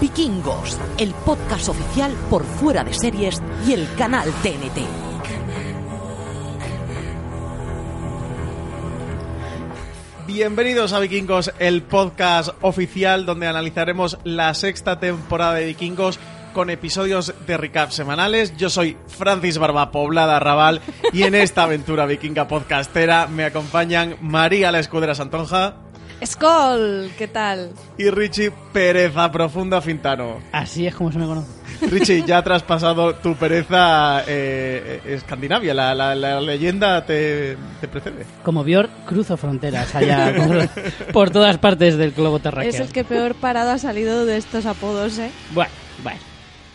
Vikingos, el podcast oficial por fuera de series y el canal TNT. Bienvenidos a Vikingos, el podcast oficial donde analizaremos la sexta temporada de Vikingos con episodios de recap semanales. Yo soy Francis Barba Poblada Raval y en esta aventura vikinga podcastera me acompañan María la Escudera Santonja Skoll, ¿qué tal? y Richie Pereza Profunda Fintano. Así es como se me conoce. Richie, ya has traspasado tu pereza eh, eh, Escandinavia, la, la- la leyenda te, te precede. Como Björk, cruzo fronteras allá por, por todas partes del globo terráqueo. Es el que peor parado ha salido de estos apodos, ¿eh? Bueno, bueno.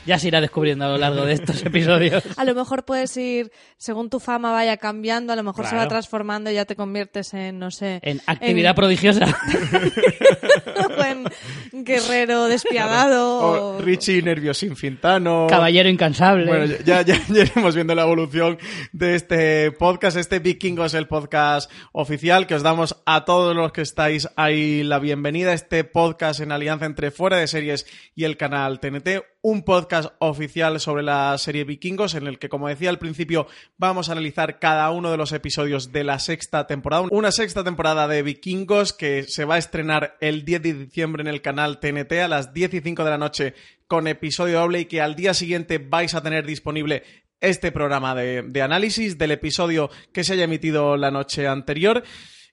Ya se irá descubriendo a lo largo de estos episodios. A lo mejor puedes ir, según tu fama vaya cambiando, a lo mejor se va transformando y ya te conviertes en, no sé, En actividad prodigiosa. o en guerrero despiadado. O o- Richie Nerviosín Fintano. Caballero incansable. Bueno, ya, ya, ya iremos viendo la evolución de este podcast. Este Vikingos, el podcast oficial, que os damos a todos los que estáis ahí la bienvenida. Este podcast en alianza entre Fuera de Series y el canal TNT. Un podcast oficial sobre la serie Vikingos, en el que, como decía al principio, vamos a analizar cada uno de los episodios de la sexta temporada. Una sexta temporada de Vikingos que se va a estrenar el 10 de diciembre en el canal TNT a las 10 y 5 de la noche con episodio doble y que al día siguiente vais a tener disponible este programa de, de análisis del episodio que se haya emitido la noche anterior.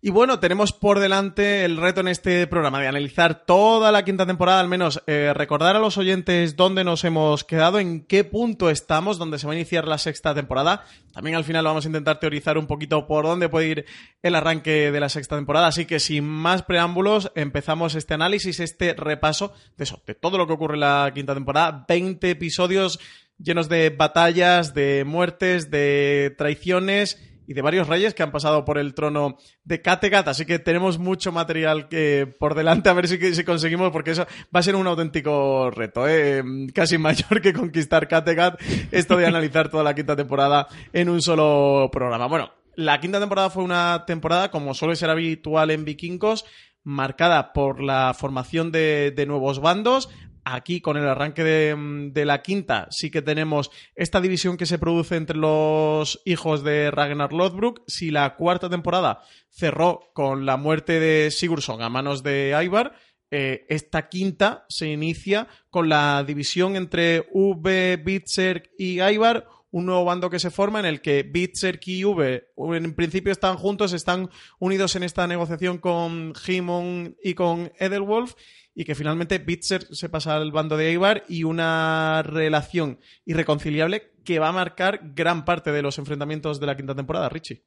Y bueno, tenemos por delante el reto en este programa de analizar toda la quinta temporada, al menos eh, recordar a los oyentes dónde nos hemos quedado, en qué punto estamos, dónde se va a iniciar la sexta temporada. También al final vamos a intentar teorizar un poquito por dónde puede ir el arranque de la sexta temporada. Así que sin más preámbulos, empezamos este análisis, este repaso de eso, de todo lo que ocurre en la quinta temporada. 20 episodios llenos de batallas, de muertes, de traiciones y de varios reyes que han pasado por el trono de Kattegat, así que tenemos mucho material que por delante a ver si, si conseguimos, porque eso va a ser un auténtico reto, ¿eh? casi mayor que conquistar Kattegat, esto de analizar toda la quinta temporada en un solo programa. Bueno, la quinta temporada fue una temporada, como suele ser habitual en Vikingos, marcada por la formación de nuevos bandos. Aquí, con el arranque de, de la quinta, sí que tenemos esta división que se produce entre los hijos de Ragnar Lothbrok. Si la cuarta temporada cerró con la muerte de Sigurdsson a manos de Ivar, eh, esta quinta se inicia con la división entre V, Bitzer y Ivar, un nuevo bando que se forma en el que Bitzer y V en principio están juntos, están unidos en esta negociación con Himon y con Edelwolf y que finalmente Bitzer se pasa al bando de Ivar y una relación irreconciliable que va a marcar gran parte de los enfrentamientos de la quinta temporada, Richie.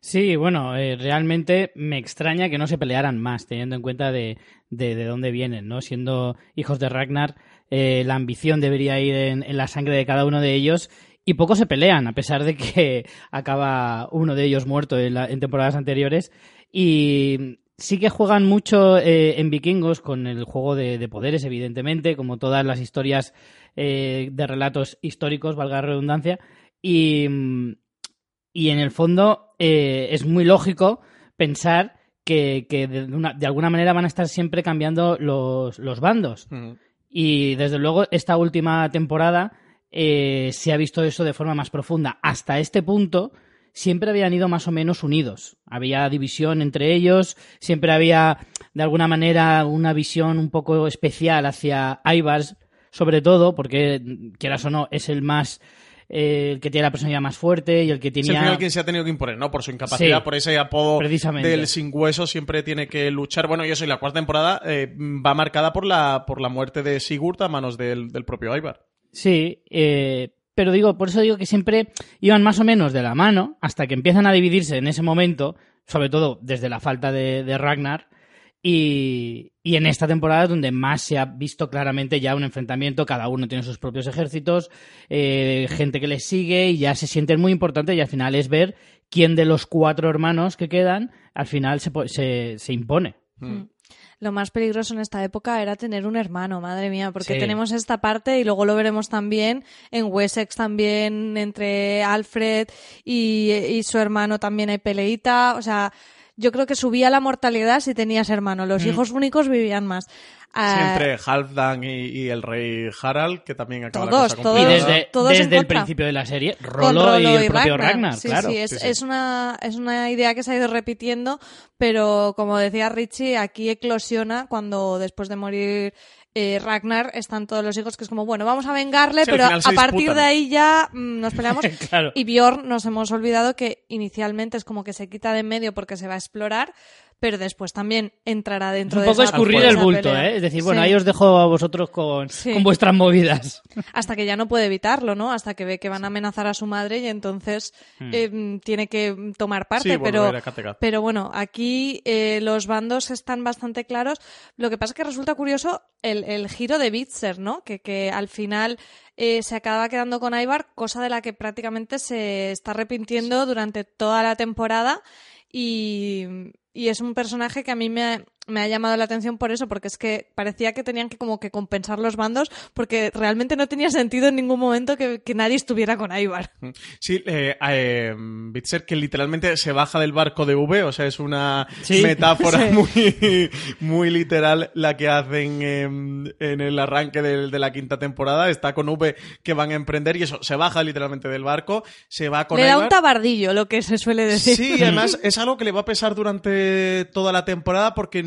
Sí, bueno, eh, realmente me extraña que no se pelearan más, teniendo en cuenta de, de, de dónde vienen, ¿no? Siendo hijos de Ragnar, eh, la ambición debería ir en, la sangre de cada uno de ellos y poco se pelean, a pesar de que acaba uno de ellos muerto en, en temporadas anteriores. Y sí que juegan mucho eh, en vikingos con el juego de, de poderes, evidentemente, como todas las historias eh, de relatos históricos, valga la redundancia. Y, y en el fondo eh, es muy lógico pensar que, que de, una- de alguna manera van a estar siempre cambiando los, los bandos. Y desde luego esta última temporada eh, se ha visto eso de forma más profunda. Hasta este punto siempre habían ido más o menos unidos. Había división entre ellos, siempre había de alguna manera una visión un poco especial hacia Ivar, sobre todo, porque quieras o no, es el más eh, el que tiene la personalidad más fuerte y el que Es el tenía final quien se ha tenido que imponer, ¿no? Por su incapacidad, Sí, por ese apodo del sin hueso, siempre tiene que luchar. Bueno, y eso, y la cuarta temporada eh, va marcada por la, por la muerte de Sigurd a manos del, del propio Ivar. Sí, eh, pero digo, por eso digo que siempre iban más o menos de la mano hasta que empiezan a dividirse en ese momento, sobre todo desde la falta de, Ragnar. Y, y en esta temporada donde más se ha visto claramente ya un enfrentamiento, cada uno tiene sus propios ejércitos, eh, gente que les sigue y ya se sienten muy importantes y al final es ver quién de los cuatro hermanos que quedan al final se, se, se impone. Lo más peligroso en esta época era tener un hermano, madre mía, porque Sí. tenemos esta parte y luego lo veremos también en Wessex también entre Alfred y, y su hermano también hay peleita, o sea, yo creo que subía la mortalidad si tenías hermano, los hijos únicos vivían más. Ah, entre Halfdan y, y el rey Harald, que también acaba la Todos, cosa todos. Y desde, todos desde el principio de la serie, con Rollo, y el propio Ragnar, Sí, claro. sí, es, sí, sí. es una, es una idea que se ha ido repitiendo, pero como decía Richie, aquí eclosiona cuando después de morir eh, Ragnar están todos los hijos que es como, bueno, vamos a vengarle, Sí, pero a partir de ahí ya mm, nos peleamos. Claro. Y Bjorn nos hemos olvidado que inicialmente es como que se quita de en medio porque se va a explorar, pero después también entrará dentro un de poco esa- escurrir el bulto, pelea. ¿eh? Es decir, bueno, Sí. ahí os dejo a vosotros con, Sí. con vuestras movidas. hasta que ya no puede evitarlo, ¿no? Hasta que ve que van a amenazar a su madre y entonces eh, tiene que tomar parte. Hmm. Sí, pero, pero bueno, aquí eh, los bandos están bastante claros. Lo que pasa es que resulta curioso el, el giro de Bitzer, ¿no? Que, que al final eh, se acaba quedando con Ivar, cosa de la que prácticamente se está arrepintiendo durante toda la temporada. Y, y es un personaje que a mí me me ha llamado la atención por eso, porque es que parecía que tenían que como que compensar los bandos, porque realmente no tenía sentido en ningún momento que, que nadie estuviera con Ivar. Sí, eh, eh, Bitzer que literalmente se baja del barco de V, o sea, es una Sí. metáfora Sí. muy, muy literal la que hacen em, en el arranque de, la quinta temporada. Está con V que van a emprender y eso, se baja literalmente del barco, se va con Le da un tabardillo, lo que se suele decir. Sí, además es algo que le va a pesar durante toda la temporada porque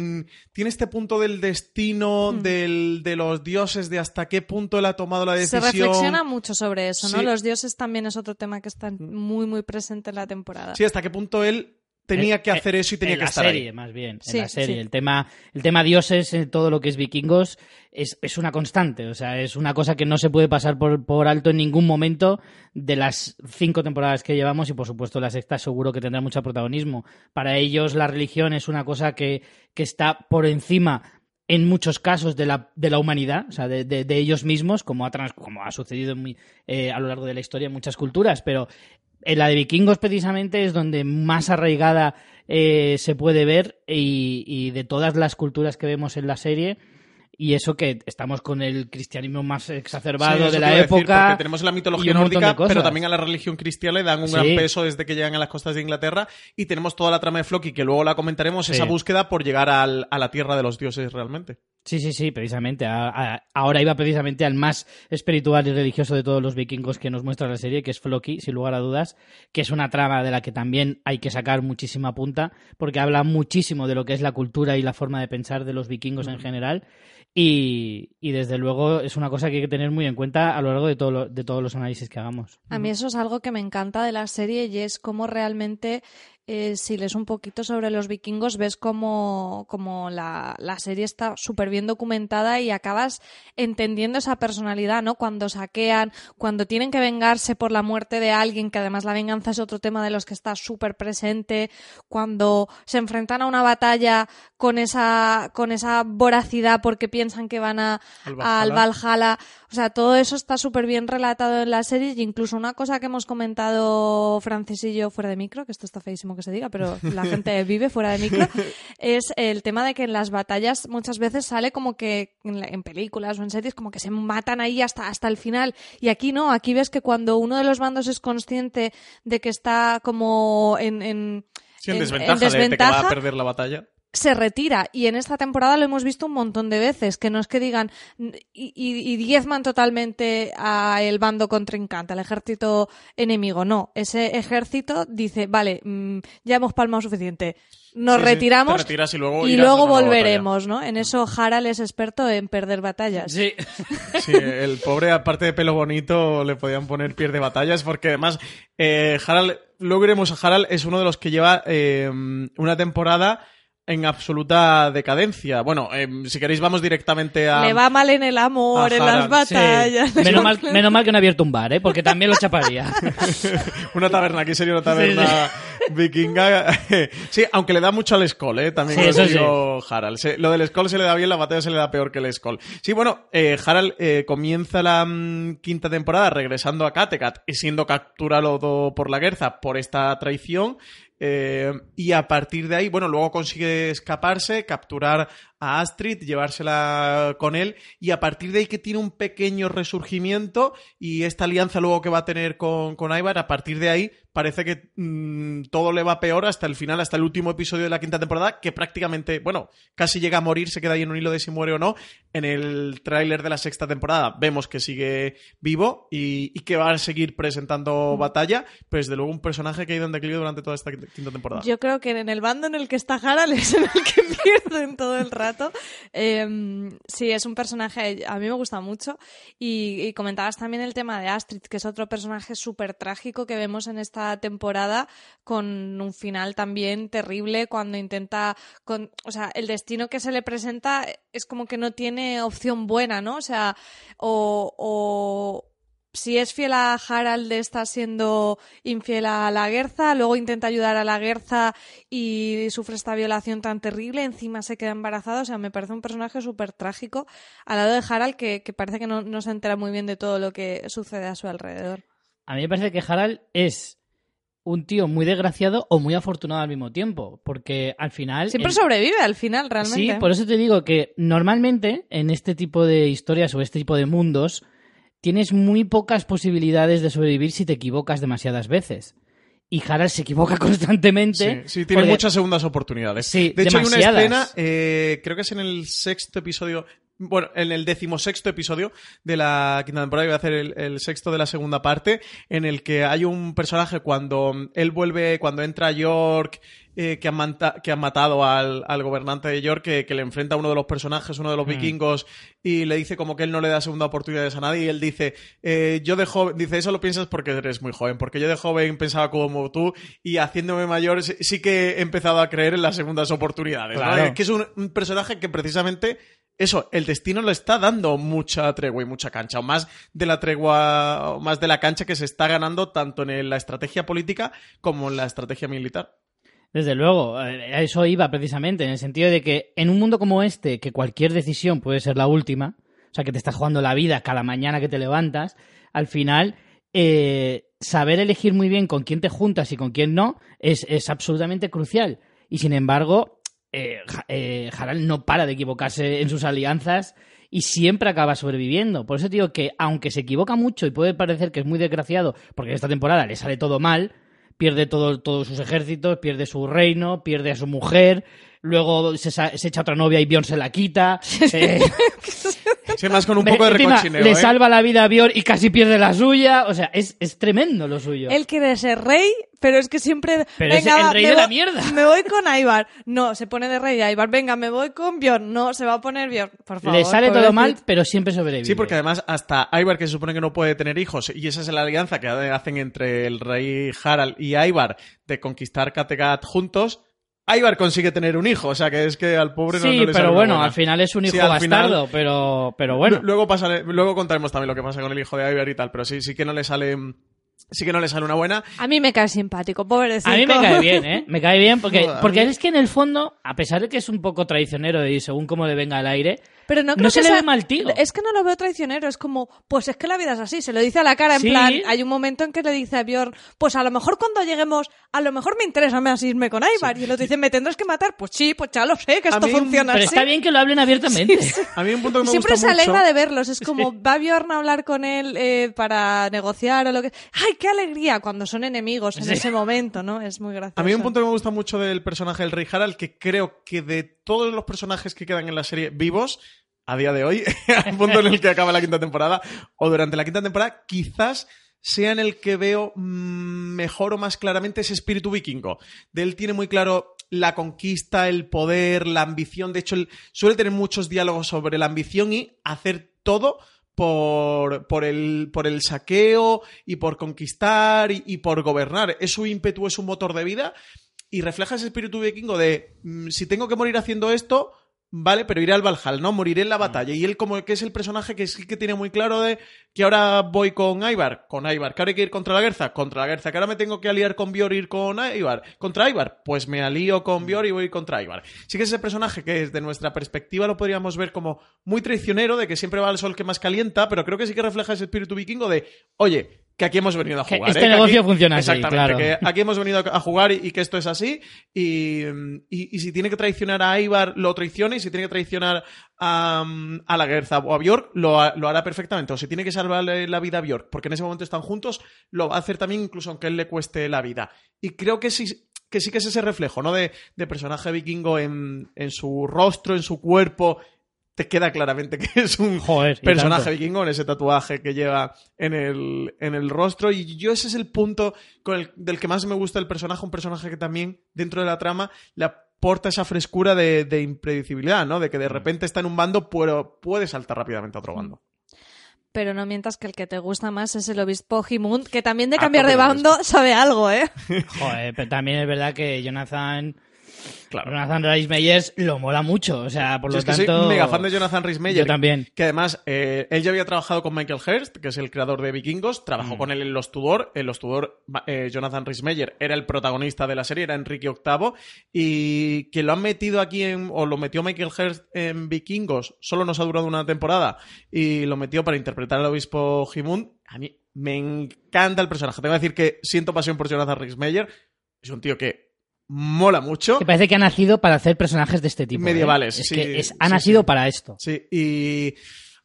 tiene este punto del Mm. destino, del, de los dioses, de hasta qué punto él ha tomado la Se decisión. reflexiona mucho sobre eso, ¿no? Sí. Los dioses también es otro tema que está muy, muy presente en la temporada. Sí, hasta qué punto él tenía que Eh, hacer eso y tenía en que la estar serie, ahí. más bien. Sí, en la serie. sí. El, tema, el tema dioses, en todo lo que es vikingos, es, es una constante. O sea, es una cosa que no se puede pasar por, por alto en ningún momento de las cinco temporadas que llevamos y, por supuesto, la sexta seguro que tendrá mucho protagonismo. Para ellos, la religión es una cosa que, que está por encima en muchos casos de la, de la humanidad, o sea, de, de- ellos mismos, como ha, trans- como ha sucedido muy- eh, a lo largo de la historia en muchas culturas, pero en la de vikingos precisamente es donde más arraigada eh, se puede ver y, y de todas las culturas que vemos en la serie y eso que estamos con el cristianismo más exacerbado de la decir, época porque tenemos la mitología nórdica, pero también a la religión cristiana le dan un Sí. gran peso desde que llegan a las costas de Inglaterra. Y tenemos toda la trama de Floki, que luego la comentaremos, Sí. esa búsqueda por llegar al- a la tierra de los dioses realmente. Sí, sí, sí, precisamente. A- a- ahora iba precisamente al más espiritual y religioso de todos los vikingos que nos muestra la serie, que es Floki, sin lugar a dudas, que es una trama de la que también hay que sacar muchísima punta, porque habla muchísimo de lo que es la cultura y la forma de pensar de los vikingos en general. Y, y desde luego es una cosa que hay que tener muy en cuenta a lo largo de, todo lo- de todos los análisis que hagamos. A mí eso es algo que me encanta de la serie y es cómo realmente, eh, si lees un poquito sobre los vikingos, ves cómo, cómo la, la serie está súper bien documentada y acabas entendiendo esa personalidad, ¿no? Cuando saquean, cuando tienen que vengarse por la muerte de alguien, que además la venganza es otro tema de los que está súper presente, cuando se enfrentan a una batalla con esa, con esa voracidad porque piensan que van a, Al Valhalla. al Valhalla. O sea, todo eso está súper bien relatado en la serie y incluso una cosa que hemos comentado Francis y yo fuera de micro, que esto está feísimo que se diga, pero la gente vive fuera de micro, es el tema de que en las batallas muchas veces sale como que en, la- en películas o en series como que se matan ahí hasta, hasta el final y aquí no, aquí ves que cuando uno de los bandos es consciente de que está como en... en Sí, en, en- desventaja, en de- de, que va a perder la batalla. Se retira. Y en esta temporada lo hemos visto un montón de veces que no es que digan y, y- y diezman totalmente a el bando contrincante al ejército enemigo no ese ejército dice vale mm, ya hemos palmado suficiente nos Sí, retiramos y luego y volveremos no en eso Harald es experto en perder batallas. Sí. Sí, el pobre, aparte de pelo bonito, le podían poner pierde batallas, porque además, eh, Harald, luego iremos a Harald, es uno de los que lleva eh, una temporada en absoluta decadencia. Bueno, eh, si queréis vamos directamente a... le va mal en el amor en las Sí. batallas Menos, mal, menos mal que no ha abierto un bar, ¿eh? porque también lo chaparía. una taberna, aquí sería una taberna vikinga. sí, aunque le da mucho al Skoll, ¿eh? También Sí, lo eso digo Harald. Se- lo del Skoll se le da bien, la batalla se le da peor que el Skoll. Sí, bueno, eh, Harald eh, comienza la mm, quinta temporada regresando a Kattegat y siendo capturado por la Guerza por esta traición. Eh, y a partir de ahí, bueno, luego consigue escaparse, capturar a Astrid, llevársela con él y a partir de ahí que tiene un pequeño resurgimiento y esta alianza luego que va a tener con, con Ivar, a partir de ahí parece que mm, todo le va peor hasta el final, hasta el último episodio de la quinta temporada, que prácticamente, bueno, casi llega a morir, se queda ahí en un hilo de si muere o no. En el tráiler de la sexta temporada vemos que sigue vivo y, y que va a seguir presentando batalla, pero desde luego un personaje que ha ido en declive durante toda esta quinta temporada. Yo creo que en el bando en el que está Harald es en el que pierden todo el rato. Eh, sí, es un personaje, a mí me gusta mucho. Y, comentabas también el tema de Astrid, que es otro personaje súper trágico que vemos en esta temporada con un final también terrible cuando intenta, o sea, el destino que se le presenta es como que no tiene opción buena, ¿no? O sea, o si es fiel a Harald está siendo infiel a la Guerza, luego intenta ayudar a la Guerza y sufre esta violación tan terrible, encima se queda embarazada, o sea, me parece un personaje súper trágico al lado de Harald que, que parece que no, no, se entera muy bien de todo lo que sucede a su alrededor. A mí me parece que Harald es un tío muy desgraciado o muy afortunado al mismo tiempo, porque al final... Siempre el... sobrevive al final, realmente. Sí, por eso te digo que normalmente en este tipo de historias o este tipo de mundos tienes muy pocas posibilidades de sobrevivir si te equivocas demasiadas veces. Y Harald se equivoca constantemente. Sí, sí tiene porque... muchas segundas oportunidades. Sí, de hecho, demasiadas. hay una escena, eh, creo que es en el sexto episodio, bueno, en el decimosexto episodio de la quinta temporada, voy a hacer el, el, sexto de la segunda parte, en el que hay un personaje cuando él vuelve, cuando entra a York, eh, que, han manta, que, han matado al, al gobernante de York, que, que, le enfrenta a uno de los personajes, uno de los mm. vikingos, y le dice como que él no le da segunda oportunidad a nadie, y él dice, eh, yo de joven, dice, eso lo piensas porque eres muy joven, porque yo de joven pensaba como tú, y haciéndome mayor sí, sí que he empezado a creer en las segundas oportunidades. Claro. ¿no? Que es un, un personaje que precisamente eso, el destino le está dando mucha tregua y mucha cancha, o más de la tregua, más de la cancha que se está ganando tanto en la estrategia política como en la estrategia militar. Desde luego, a eso iba precisamente, en el sentido de que en un mundo como este, que cualquier decisión puede ser la última, o sea, que te estás jugando la vida cada mañana que te levantas, al final, eh, saber elegir muy bien con quién te juntas y con quién no es, es absolutamente crucial. Y sin embargo, eh, eh, Harald no para de equivocarse en sus alianzas y siempre acaba sobreviviendo. Por eso digo que, aunque se equivoca mucho y puede parecer que es muy desgraciado, porque en esta temporada le sale todo mal, pierde todo, todos sus ejércitos, pierde su reino, pierde a su mujer, luego se, se echa otra novia y Bjorn se la quita. Eh, Sí, más con un poco de recochineo. Le ¿eh? salva la vida a Bjorn y casi pierde la suya. O sea, es, es tremendo lo suyo. Él quiere ser rey, pero es que siempre. Pero venga, es el rey me de la voy- mierda. Me voy con Ivar. No, se pone de rey Ivar. Venga, me voy con Bjorn. No, se va a poner Bjorn. Por favor. Le sale todo mal, pero siempre sobrevive. Sí, porque además hasta Ivar, que se supone que no puede tener hijos, y esa es la alianza que hacen entre el rey Harald y Ivar de conquistar Kattegat juntos, Ivar consigue tener un hijo, o sea que es que al pobre no, Sí, no le sale pero bueno, buena. al final es un hijo Sí, final- bastardo, pero, pero bueno. Lu- Luego, pasaré- luego contaremos también lo que pasa con el hijo de Ivar y tal, pero sí, sí que no le sale. Sí que no le sale una buena. A mí me cae simpático, pobrecito. A mí me cae bien, ¿eh? Me cae bien porque, No, porque mí- es que en el fondo, a pesar de que es un poco traicionero y según cómo le venga el aire, Pero no, No creo se que le sea- ve mal tío. Es que no lo veo traicionero, es como, pues es que la vida es así, se lo dice a la cara, en Sí. plan, hay un momento en que le dice a Bjorn, pues a lo mejor cuando lleguemos, a lo mejor me interesa más irme con Ivar, y el otro dice, ¿me tendrás que matar? Pues sí, pues ya lo sé, que A esto mí- funciona pero así. está bien que lo hablen abiertamente. A mí un punto que me Siempre gusta se alegra mucho- de verlos, es como va Bjorn a hablar con él eh, para negociar o lo que... ¡Ay, qué alegría! Cuando son enemigos en Sí. ese momento, ¿no? Es muy gracioso. A mí un punto que me gusta mucho del personaje del Rey Harald, que creo que de todos los personajes que quedan en la serie vivos, a día de hoy, al punto en el que acaba la quinta temporada, o durante la quinta temporada, quizás sea en el que veo mm, mejor o más claramente ese espíritu vikingo. De él tiene muy claro la conquista, el poder, la ambición. De hecho, él suele tener muchos diálogos sobre la ambición y hacer todo por, por, el, por el saqueo y por conquistar y, y por gobernar. Es su ímpetu, es su motor de vida y refleja ese espíritu vikingo de mm, si tengo que morir haciendo esto, vale, pero iré al Valhall, ¿no? Moriré en la batalla. Y él como que es el personaje que sí que tiene muy claro de que ahora voy con Ivar, con Ivar, que ahora hay que ir contra la Guerza, contra la Guerza, que ahora me tengo que aliar con Bjorn y ir con Ivar, contra Ivar, pues me alío con Bjorn y voy contra Ivar. Sí que es ese personaje que desde nuestra perspectiva lo podríamos ver como muy traicionero, de que siempre va al sol que más calienta, pero creo que sí que refleja ese espíritu vikingo de, oye, que aquí hemos venido a Que jugar. este ¿eh? Que negocio aquí- funciona así, Exactamente, claro. que aquí hemos venido a jugar y, y que esto es así. Y, y- y si tiene que traicionar a Ivar, lo traiciona. Y si tiene que traicionar a, a la Gerza o a Bjork, lo, lo hará perfectamente. O si tiene que salvarle la vida a Bjork, porque en ese momento están juntos, lo va a hacer también, incluso aunque él le cueste la vida. Y creo que sí. Que sí que es ese reflejo, ¿no? De, de personaje vikingo en, en su rostro, en su cuerpo. Te queda claramente que es un, Joder, personaje vikingo en ese tatuaje que lleva en el, en el rostro. Y yo ese es el punto con el, del que más me gusta el personaje, un personaje que también dentro de la trama le aporta esa frescura de, de impredecibilidad, ¿no? De que de repente está en un bando, pero puede saltar rápidamente a otro bando. Pero no mientas que el que te gusta más es el obispo Himund, que también de A cambiar de con bando sabe algo, ¿eh? Joder, pero también es verdad que Jonathan. Claro. Jonathan Rice Meyers lo mola mucho. O sea, por Yo lo es que tanto. soy mega fan de Jonathan Rhys Meyers. Yo también. Que además, eh, él ya había trabajado con Michael Hurst, que es el creador de Vikingos, trabajó Mm. con él en Los Tudor. En Los Tudor, eh, Jonathan Rhys Meyer era el protagonista de la serie, era Enrique VIII, y que lo han metido aquí en, o lo metió Michael Hurst en Vikingos, solo nos ha durado una temporada, y lo metió para interpretar al obispo Himund. A mí me encanta el personaje. Tengo que decir que siento pasión por Jonathan Rhys Meyer. Es un tío que mola mucho. Que parece que ha nacido para hacer personajes de este tipo. ¿eh? Medievales, Es sí, que es- ha sí, nacido sí. para esto. Sí, y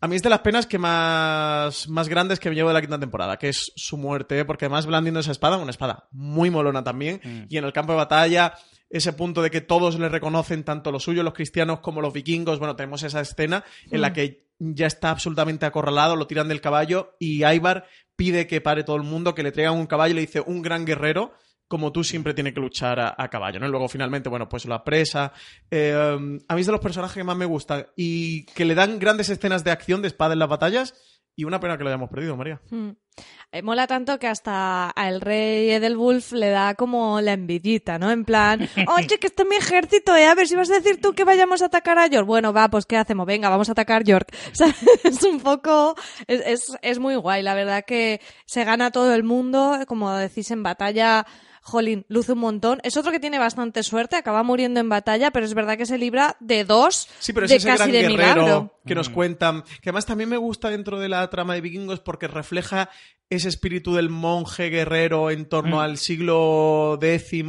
a mí es de las penas que más, más grandes que me llevo de la quinta temporada, que es su muerte, ¿eh? porque además blandiendo esa espada, una espada muy molona también, Mm. y en el campo de batalla, ese punto de que todos le reconocen, tanto los suyos, los cristianos, como los vikingos, bueno, tenemos esa escena en la Mm. que ya está absolutamente acorralado, lo tiran del caballo, y Ivar pide que pare todo el mundo, que le traigan un caballo, y le dice, un gran guerrero, como tú siempre tiene que luchar a, a caballo, ¿no? Y luego finalmente, bueno, pues lo apresa. Eh, a mí es de los personajes que más me gustan y que le dan grandes escenas de acción de espada en las batallas y una pena que lo hayamos perdido, María. Mm. Eh, mola tanto que hasta al rey Edelwulf le da como la envidita, ¿no? En plan, oye, que está mi ejército, ¿eh? A ver si vas a decir tú que vayamos a atacar a York. Bueno, va, pues ¿qué hacemos? Venga, vamos a atacar York. O sea, es un poco... Es, es, es muy guay, la verdad que se gana todo el mundo, como decís, en batalla... Jolín, luce un montón. Es otro que tiene bastante suerte, acaba muriendo en batalla, pero es verdad que se libra de dos Sí, pero es de ese casi gran de guerrero milagro. que nos cuentan, que además también me gusta dentro de la trama de vikingos porque refleja ese espíritu del monje guerrero en torno Mm. al siglo X,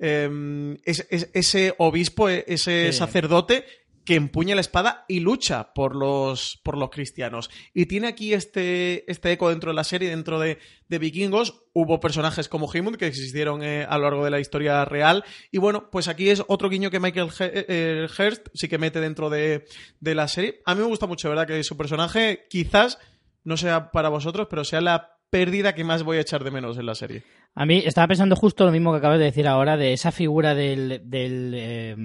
eh, es- es- ese obispo, e- ese Sí. sacerdote que empuña la espada y lucha por los, por los cristianos. Y tiene aquí este, este eco dentro de la serie, dentro de, de vikingos. Hubo personajes como Himund que existieron eh, a lo largo de la historia real. Y bueno, pues aquí es otro guiño que Michael He- eh, Hurst sí que mete dentro de, de la serie. A mí me gusta mucho, ¿verdad? Que su personaje quizás no sea para vosotros, pero sea la pérdida que más voy a echar de menos en la serie. A mí estaba pensando justo lo mismo que acabas de decir ahora, de esa figura del. del eh,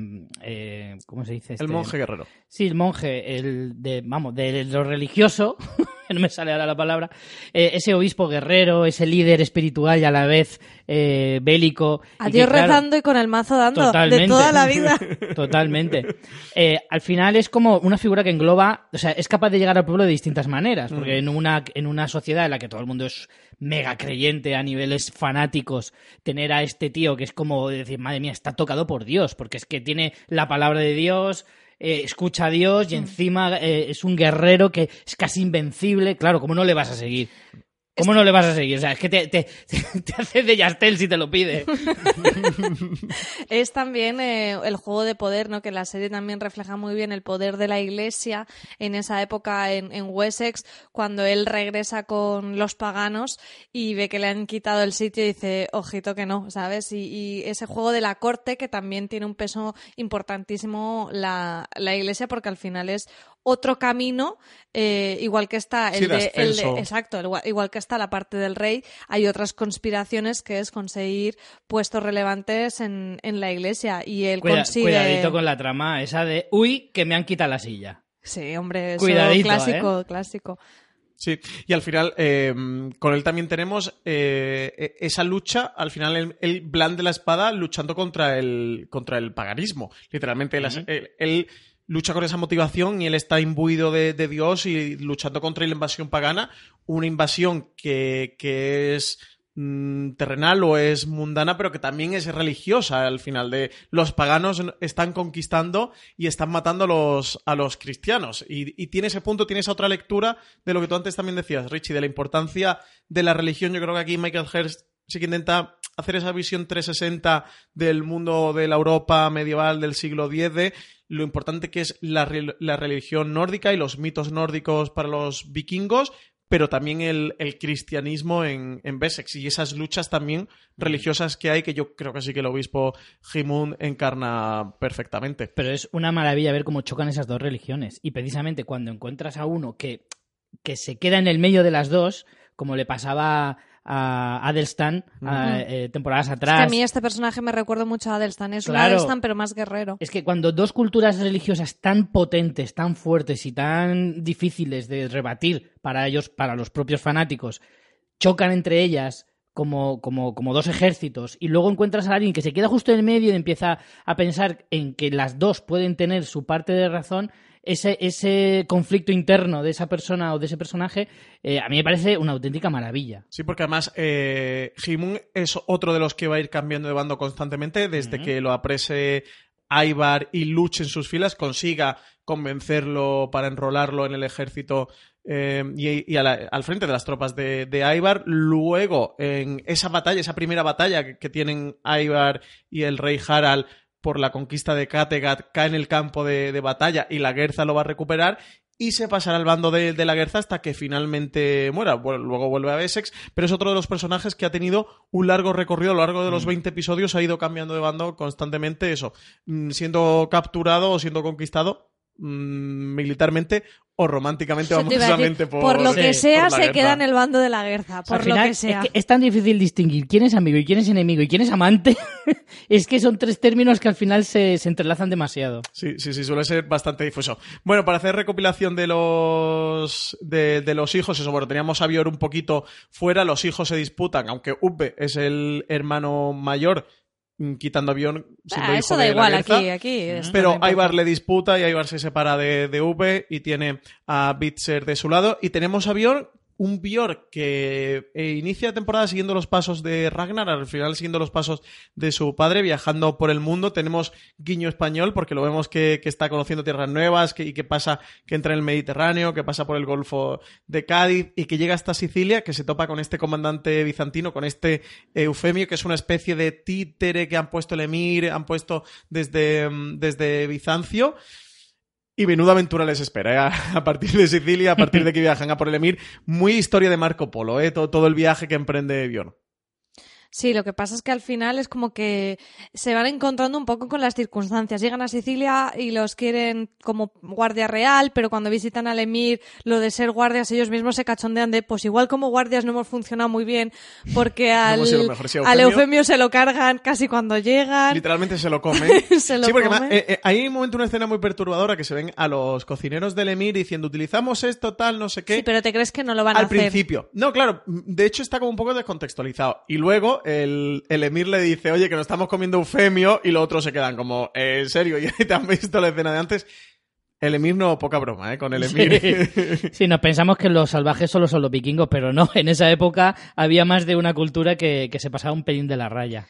eh, ¿Cómo se dice? El este? monje guerrero. Sí, el monje, el de, vamos, de lo religioso, no me sale ahora la palabra, eh, ese obispo guerrero, ese líder espiritual y a la vez eh, bélico. Adiós claro, rezando y con el mazo dando Totalmente. de toda la vida. Totalmente. Eh, al final es como una figura que engloba, o sea, es capaz de llegar al pueblo de distintas maneras, porque Mm. en, una, en una sociedad en la que todo el mundo es mega creyente a niveles fanáticos, tener a este tío que es como decir, madre mía, está tocado por Dios, porque es que tiene la palabra de Dios, eh, escucha a Dios y encima eh, es un guerrero que es casi invencible, claro, ¿cómo no le vas a seguir? ¿Cómo no le vas a seguir? O sea, es que te, te, te hace de Yastel si te lo pide. es también eh, el juego de poder, ¿no? Que la serie también refleja muy bien el poder de la iglesia en esa época en, en Wessex, cuando él regresa con los paganos y ve que le han quitado el sitio y dice, ojito que no, ¿sabes? Y, y ese juego de la corte que también tiene un peso importantísimo la, la iglesia porque al final es otro camino, eh, igual que está el Sí, de de, el de- exacto, igual, igual que está la parte del rey, hay otras conspiraciones que es conseguir puestos relevantes en, en la iglesia y él Cuida- consigue Cuidadito con la trama esa de, uy, que me han quitado la silla. Sí, hombre, eso Cuidadito, clásico, clásico. Sí, y al final eh, con él también tenemos eh, e- esa lucha, al final el, el blande la espada luchando contra el, contra el paganismo. Literalmente, él, Ujú. él- él lucha con esa motivación y él está imbuido de, Dios y luchando contra la invasión pagana, una invasión que, que es mm, terrenal o es mundana, pero que también es religiosa al final. De los paganos están conquistando y están matando a los, a los cristianos. Y, y tiene ese punto, tiene esa otra lectura de lo que tú antes también decías, Richie, de la importancia de la religión. Yo creo que aquí Michael Hearst sí que intenta hacer esa visión 360 del mundo de la Europa medieval del siglo X, de lo importante que es la, la religión nórdica y los mitos nórdicos para los vikingos, pero también el, el cristianismo en, en Bessex y esas luchas también religiosas que hay que yo creo que sí que el obispo Jimund encarna perfectamente. Pero es una maravilla ver cómo chocan esas dos religiones y precisamente cuando encuentras a uno que, que se queda en el medio de las dos, como le pasaba a Adelstan a, eh, temporadas atrás. Es que a mí este personaje me recuerda mucho a Adelstan. Es un. Adelstan, pero más guerrero. Es que cuando dos culturas religiosas tan potentes, tan fuertes y tan difíciles de rebatir para ellos, para los propios fanáticos, chocan entre ellas como, como, como dos ejércitos y luego encuentras a alguien que se queda justo en el medio y empieza a pensar en que las dos pueden tener su parte de razón, ese, ese conflicto interno de esa persona o de ese personaje, eh, a mí me parece una auténtica maravilla. Sí, porque además eh, es otro de los que va a ir cambiando de bando constantemente desde que lo aprese Ivar y luche en sus filas, consiga convencerlo para enrolarlo en el ejército eh, y, y a la- al frente de las tropas de, de Ivar. Luego, en esa batalla, esa primera batalla que, que tienen Ivar y el rey Harald por la conquista de Kattegat, cae en el campo de, de batalla y la Guerza lo va a recuperar y se pasará al bando de, de la Guerza hasta que finalmente muera. Bueno, luego vuelve a Essex, pero es otro de los personajes que ha tenido un largo recorrido a lo largo de los 20 episodios, ha ido cambiando de bando constantemente, eso, mm, siendo capturado o siendo conquistado mm, militarmente o románticamente o amorosamente por, por lo que sí, sea, se guerra. queda en el bando de la guerra. Por Al final, lo que sea. Es, que es tan difícil distinguir quién es amigo y quién es enemigo y quién es amante. es que son tres términos que al final se, se entrelazan demasiado. Sí, sí, sí, suele ser bastante difuso. Bueno, para hacer recopilación de los de, de los hijos, eso, bueno, teníamos a Bior un poquito fuera, los hijos se disputan, aunque Ubbe es el hermano mayor, quitando a Bjorn siendo Ah, hijo eso da de igual aquí, aquí. Pero. Ivar le disputa y Ivar se separa de, de V y tiene a Bitzer de su lado. Y tenemos a Bjorn, un Bjorn que eh, inicia temporada siguiendo los pasos de Ragnar, al final siguiendo los pasos de su padre, viajando por el mundo. Tenemos guiño español porque lo vemos que, que está conociendo tierras nuevas que, y que pasa, que entra en el Mediterráneo, que pasa por el Golfo de Cádiz y que llega hasta Sicilia, que se topa con este comandante bizantino, con este Eufemio, que es una especie de títere que han puesto el emir, han puesto desde, mm, desde Bizancio. Y menuda aventura les espera, ¿eh? a, partir de Sicilia, a partir de que viajan a por el Emir. Muy historia de Marco Polo, ¿eh? todo, todo el viaje que emprende Bjorn. Sí, lo que pasa es que al final es como que se van encontrando un poco con las circunstancias. Llegan a Sicilia y los quieren como guardia real, pero cuando visitan al emir, lo de ser guardias, ellos mismos se cachondean de, pues igual como guardias no hemos funcionado muy bien, porque al, al Eufemio- Eufemio se lo cargan casi cuando llegan. Literalmente se lo comen. Se lo sí, porque comen. eh, eh, hay un momento, una escena muy perturbadora que se ven a los cocineros del Emir diciendo utilizamos esto, tal, no sé qué. Sí, pero te crees que no lo van a al hacer. principio. No, claro, de hecho está como un poco descontextualizado. Y luego el, el Emir le dice, oye, que nos estamos comiendo eufemio, y los otros se quedan como, "Eh, ¿en serio? ¿Ya te han visto la escena de antes? El Emir no, poca broma, ¿eh? Con el Emir. Sí, nos pensamos que los salvajes solo son los vikingos, pero no, en esa época había más de una cultura que, que se pasaba un pelín de la raya.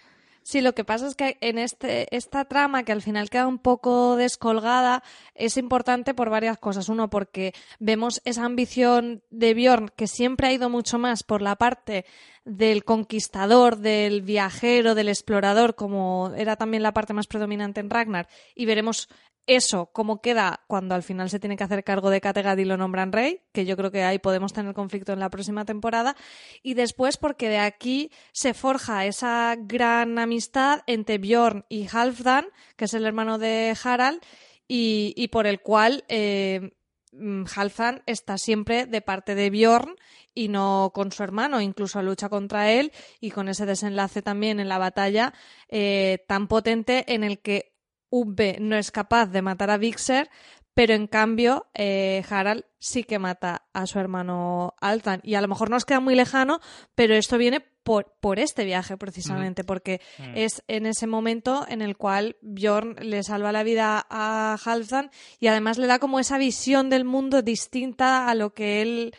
Sí, lo que pasa es que en este, esta trama, que al final queda un poco descolgada, es importante por varias cosas. Uno, porque vemos esa ambición de Bjorn, que siempre ha ido mucho más por la parte del conquistador, del viajero, del explorador, como era también la parte más predominante en Ragnar, y veremos eso, cómo queda cuando al final se tiene que hacer cargo de Kattegat y lo nombran rey, que yo creo que ahí podemos tener conflicto en la próxima temporada, y después porque de aquí se forja esa gran amistad entre Bjorn y Halfdan, que es el hermano de Harald, y, por el cual eh, mm, Halfdan está siempre de parte de Bjorn y no con su hermano, incluso lucha contra él y con ese desenlace también en la batalla eh, tan potente en el que Ubbe no es capaz de matar a Vixer, pero en cambio eh, Harald sí que mata a su hermano Altan. Y a lo mejor nos queda muy lejano, pero esto viene por, por este viaje precisamente, porque es en ese momento en el cual Bjorn le salva la vida a Halfdan y además le da como esa visión del mundo distinta a lo que él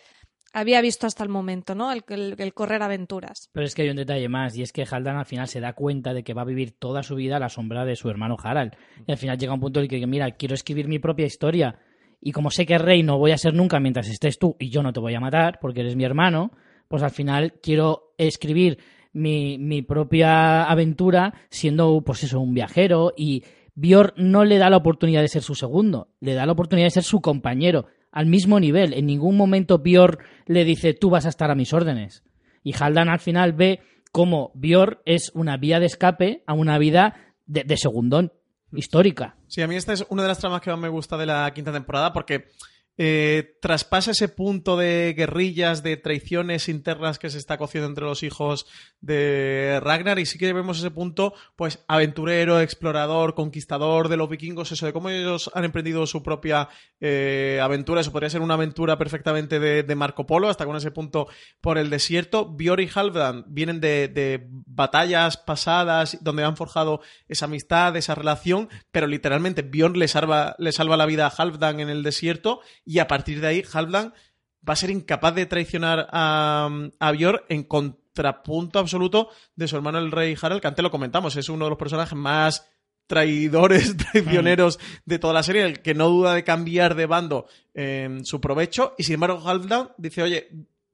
había visto hasta el momento, ¿no? El, el- correr aventuras. Pero es que hay un detalle más, y es que Haldan al final se da cuenta de que va a vivir toda su vida a la sombra de su hermano Harald. Y al final llega un punto en el que, mira, quiero escribir mi propia historia. Y como sé que rey no voy a ser nunca mientras estés tú y yo no te voy a matar porque eres mi hermano, pues al final quiero escribir mi, mi propia aventura siendo, pues eso, un viajero. Y Björn no le da la oportunidad de ser su segundo, le da la oportunidad de ser su compañero, al mismo nivel. En ningún momento Björn le dice, tú vas a estar a mis órdenes. Y Haldan al final ve cómo Björn es una vía de escape a una vida de, de segundón, histórica. Sí, a mí esta es una de las tramas que más me gusta de la quinta temporada porque eh, traspasa ese punto de guerrillas, de traiciones internas que se está cociendo entre los hijos de Ragnar y sí que vemos ese punto, pues, aventurero, explorador, conquistador de los vikingos, eso de cómo ellos han emprendido su propia eh, aventura, eso podría ser una aventura perfectamente de, Marco Polo, hasta con ese punto por el desierto. Bjorn y Halfdan vienen de, batallas pasadas donde han forjado esa amistad, esa relación, pero literalmente Bjorn le salva, le salva la vida a Halfdan en el desierto y a partir de ahí Halfdan va a ser incapaz de traicionar a, a en contrapunto absoluto de su hermano el rey Harald, que antes lo comentamos, es uno de los personajes más traidores, traicioneros de toda la serie, el que no duda de cambiar de bando en su provecho, y sin embargo Halfdan dice, oye,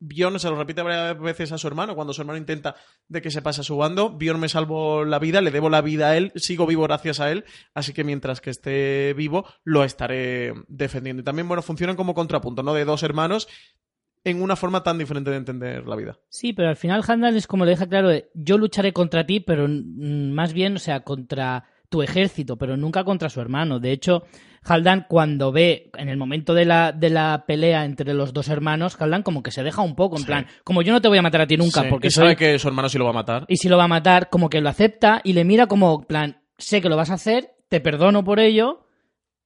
Bjorn se lo repite varias veces a su hermano cuando su hermano intenta de que se pase a su bando. Bjorn me salvó la vida, le debo la vida a él, sigo vivo gracias a él, así que mientras que esté vivo lo estaré defendiendo. Y también, bueno, funcionan como contrapunto, ¿no? De dos hermanos en una forma tan diferente de entender la vida. Sí, pero al final Haldan es como le deja claro, yo lucharé contra ti, pero mm, más bien, o sea, contra tu ejército, pero nunca contra su hermano. De hecho, Haldan cuando ve en el momento de la, de la pelea entre los dos hermanos, Haldan como que se deja un poco, en Sí. plan, como yo no te voy a matar a ti nunca, Sí, porque y soy sabe que su hermano sí lo va a matar. y si lo va a matar, como que lo acepta y le mira como, en plan, sé que lo vas a hacer, te perdono por ello,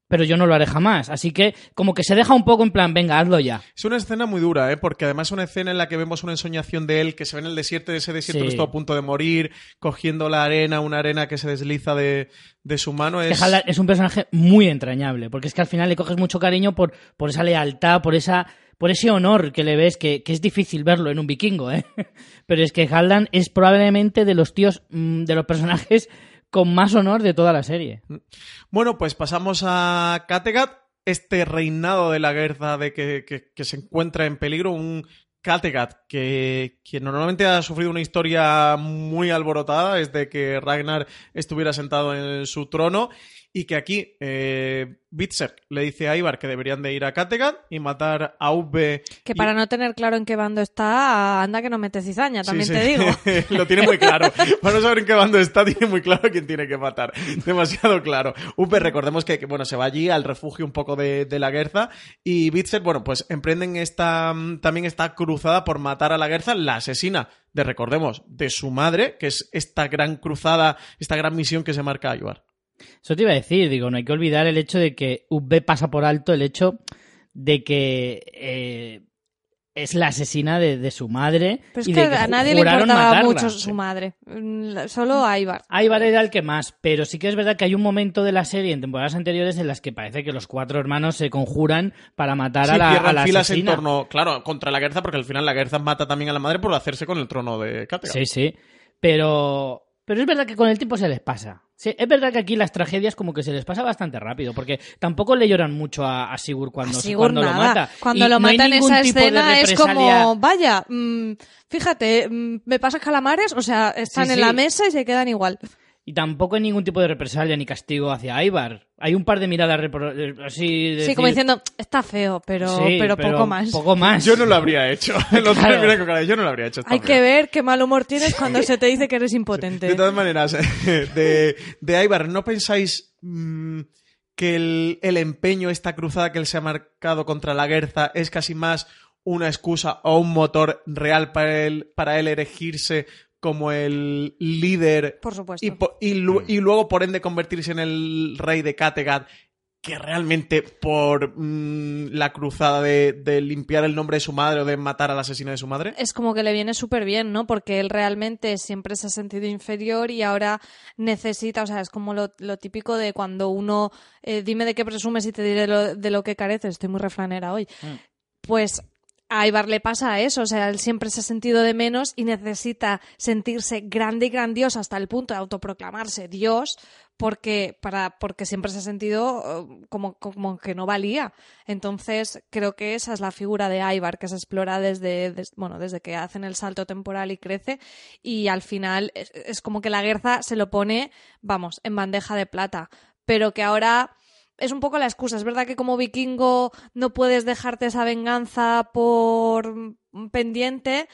pero yo no lo haré jamás. Así que como que se deja un poco en plan, venga, hazlo ya. Es una escena muy dura, ¿eh? porque además es una escena en la que vemos una ensoñación de él que se ve en el desierto, de ese desierto Sí. que está a punto de morir, cogiendo la arena, una arena que se desliza de, de su mano. Que Es... Haldan es un personaje muy entrañable, porque es que al final le coges mucho cariño por, por esa lealtad, por esa por ese honor que le ves, que, que es difícil verlo en un vikingo, ¿eh? Pero es que Haldan es probablemente de los tíos, mm, de los personajes con más honor de toda la serie. Bueno, pues pasamos a Kattegat, este reinado de la guerra de que, se encuentra en peligro, un Kattegat que normalmente ha sufrido una historia muy alborotada desde que Ragnar estuviera sentado en su trono y que aquí eh, Bitzer le dice a Ivar que deberían de ir a Kattegat y matar a Ubbe. Que y- para no tener claro en qué bando está, anda que no mete cizaña, también Sí, te digo. Lo tiene muy claro. Para no saber en qué bando está, tiene muy claro quién tiene que matar. Demasiado claro. Upe, recordemos que, bueno, se va allí al refugio un poco de, de la Guerza y Bitzer, bueno, pues emprenden esta, mm, también esta cruzada por matar a la Guerza, la asesina de, recordemos, de su madre, que es esta gran cruzada, esta gran misión que se marca a Ivar. Eso te iba a decir, digo, no hay que olvidar el hecho de que UB pasa por alto el hecho de que eh, es la asesina de, de su madre. Pero es y que de a nadie le importaba matarla. mucho su madre, Mm, solo a Ivar. Ivar era el que más, pero sí que es verdad que hay un momento de la serie en temporadas anteriores en las que parece que los cuatro hermanos se conjuran para matar Sí, a la, a la filas en asesina. torno, claro, contra la Guerza, porque al final la Guerza mata también a la madre por hacerse con el trono de Kattegat. Sí, sí. Pero, pero es verdad que con el tiempo se les pasa. Sí, es verdad que aquí las tragedias como que se les pasa bastante rápido, porque tampoco le lloran mucho a, a Sigurd cuando, A cuando lo mata. Cuando Y lo no mata en esa escena es como, vaya, mm, fíjate, mm, me pasas calamares, o sea, están Sí, en sí. la mesa y se quedan igual. Y tampoco hay ningún tipo de represalia ni castigo hacia Ivar. Hay un par de miradas repro- eh, así. de Sí, como diciendo, está feo, pero, "Sí, pero, poco más. Poco más. Yo no lo habría hecho. Claro. mira yo no lo habría hecho. Hay que ver qué mal humor tienes cuando se te dice que eres impotente. De todas maneras, de, de Ivar, ¿no pensáis mm, que el, el empeño, esta cruzada que él se ha marcado contra la Guerza es casi más una excusa o un motor real para él, para él erigirse como el líder Por supuesto. y, po- y lu- y luego, por ende, convertirse en el rey de Kattegat? Que realmente por mm, la cruzada de, de limpiar el nombre de su madre o de matar al asesino de su madre. es como que le viene súper bien, ¿no? Porque él realmente siempre se ha sentido inferior y ahora necesita, o sea, es como lo, lo típico de cuando uno, eh, dime de qué presumes y te diré lo- de lo que careces, estoy muy refranera hoy. Mm. Pues a Ivar le pasa eso, o sea, él siempre se ha sentido de menos y necesita sentirse grande y grandioso hasta el punto de autoproclamarse Dios, porque, para, porque siempre se ha sentido eh, como, como que no valía. Entonces, creo que esa es la figura de Ivar que se explora desde, des- bueno, desde que hacen el salto temporal y crece, y al final es, es como que la Guerza se lo pone, vamos, en bandeja de plata, pero que ahora es un poco la excusa. Es verdad que como vikingo no puedes dejarte esa venganza por pendiente,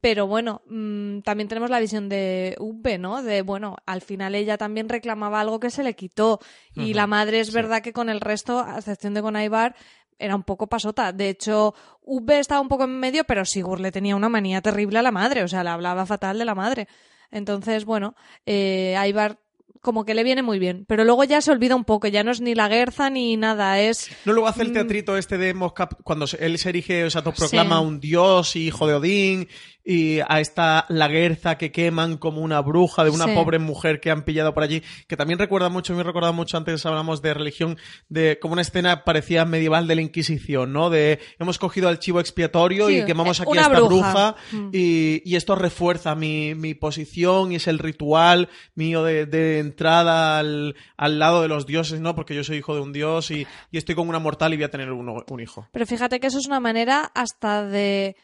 pero bueno, mm, también tenemos la visión de Uwe, ¿no? De, bueno, al final ella también reclamaba algo que se le quitó. Y la madre es sí. verdad que con el resto, a excepción de con Ivar, era un poco pasota. De hecho, Uwe estaba un poco en medio, pero Sigurd le tenía una manía terrible a la madre. O sea, le hablaba fatal de la madre. Entonces, bueno, eh, Ivar como que le viene muy bien. Pero luego ya se olvida un poco. Ya no es ni la Guerza ni nada. Es No, luego hace el Mm. teatrito este de Moscap cuando él se erige, o sea, proclama Sí. un dios y hijo de Odín y a esta laguerza que queman como una bruja de una Sí. pobre mujer que han pillado por allí, que también recuerda mucho, me recuerda mucho antes hablamos de religión, de como una escena parecía medieval de la Inquisición, ¿no? De hemos cogido al chivo expiatorio Sí, y quemamos eh, aquí a esta bruja. bruja, Mm. y, y esto refuerza mi, mi posición y es el ritual mío de, de entrada al, al lado de los dioses, ¿no? Porque yo soy hijo de un dios y, y estoy con una mortal y voy a tener uno- un hijo. Pero fíjate que eso es una manera hasta de,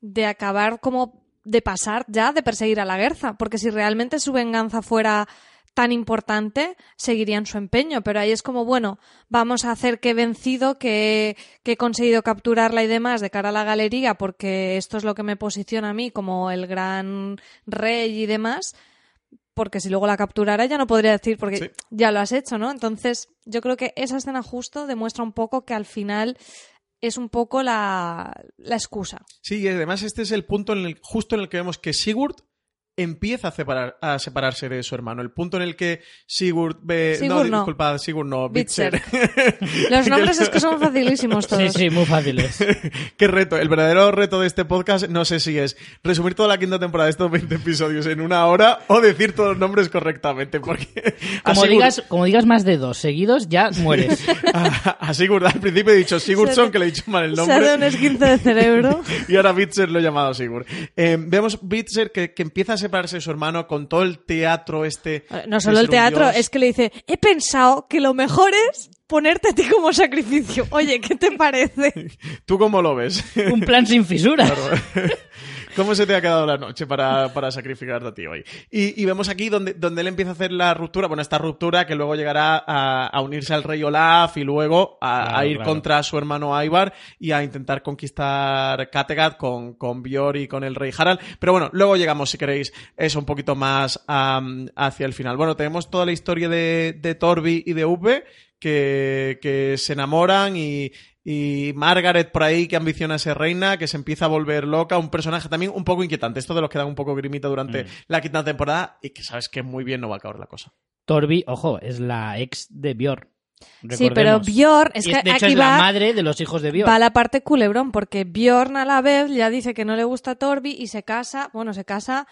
de acabar como de pasar ya de perseguir a la Guerza, porque si realmente su venganza fuera tan importante, seguirían su empeño, pero ahí es como, bueno, vamos a hacer que he vencido, que, que he conseguido capturarla y demás de cara a la galería, porque esto es lo que me posiciona a mí como el gran rey y demás, porque si luego la capturara ya no podría decir, porque Sí. ya lo has hecho, ¿no? Entonces, yo creo que esa escena justo demuestra un poco que al final es un poco la, la excusa. Sí, y además este es el punto en el, justo en el que vemos que Sigurd empieza a, separar, a separarse de su hermano. El punto en el que Sigurd ve... Sigurd no, no. disculpa, Sigurd no, Bitzer. Los nombres es que son facilísimos Sí, todos. sí, muy fáciles. Qué reto. El verdadero reto de este podcast no sé si es resumir toda la quinta temporada de estos 20 episodios en una hora o decir todos los nombres correctamente. Porque Como Sigurd- digas, como digas más de dos seguidos, ya mueres. a, a Sigurd al principio he dicho Sigurdsson, que le he dicho mal el Se nombre. hace un esguince de cerebro. Y ahora Bitzer lo he llamado Sigurd. Eh, vemos Bitzer que, que empieza a separarse de su hermano con todo el teatro este. No solo el teatro, dios. es que le dice, he pensado que lo mejor es ponerte a ti como sacrificio. Oye, ¿qué te parece? ¿Tú cómo lo ves? Un plan sin fisuras. ¿Cómo se te ha quedado la noche para, para sacrificarte a ti hoy? Y, y vemos aquí donde, donde él empieza a hacer la ruptura, bueno, esta ruptura que luego llegará a, a unirse al rey Olaf y luego a, Claro, a ir claro. contra su hermano Ivar y a intentar conquistar Kattegat con, con Björn y con el rey Harald. Pero bueno, luego llegamos, si queréis, eso un poquito más am, hacia el final. Bueno, tenemos toda la historia de, de Torbi y de Uwe que, que se enamoran y, y Margaret por ahí que ambiciona ser reina, que se empieza a volver loca, un personaje también un poco inquietante, esto de los que dan un poco grimita durante Mm. la quinta temporada y que sabes que muy bien no va a acabar la cosa. Torbi, ojo, es la ex de Bjorn. Sí, pero Recordemos. Bjorn, es que de hecho aquí es la va, madre de los hijos de Bjorn. va la parte culebrón, porque Bjorn a la vez ya dice que no le gusta a Torbi y se casa, bueno, se casa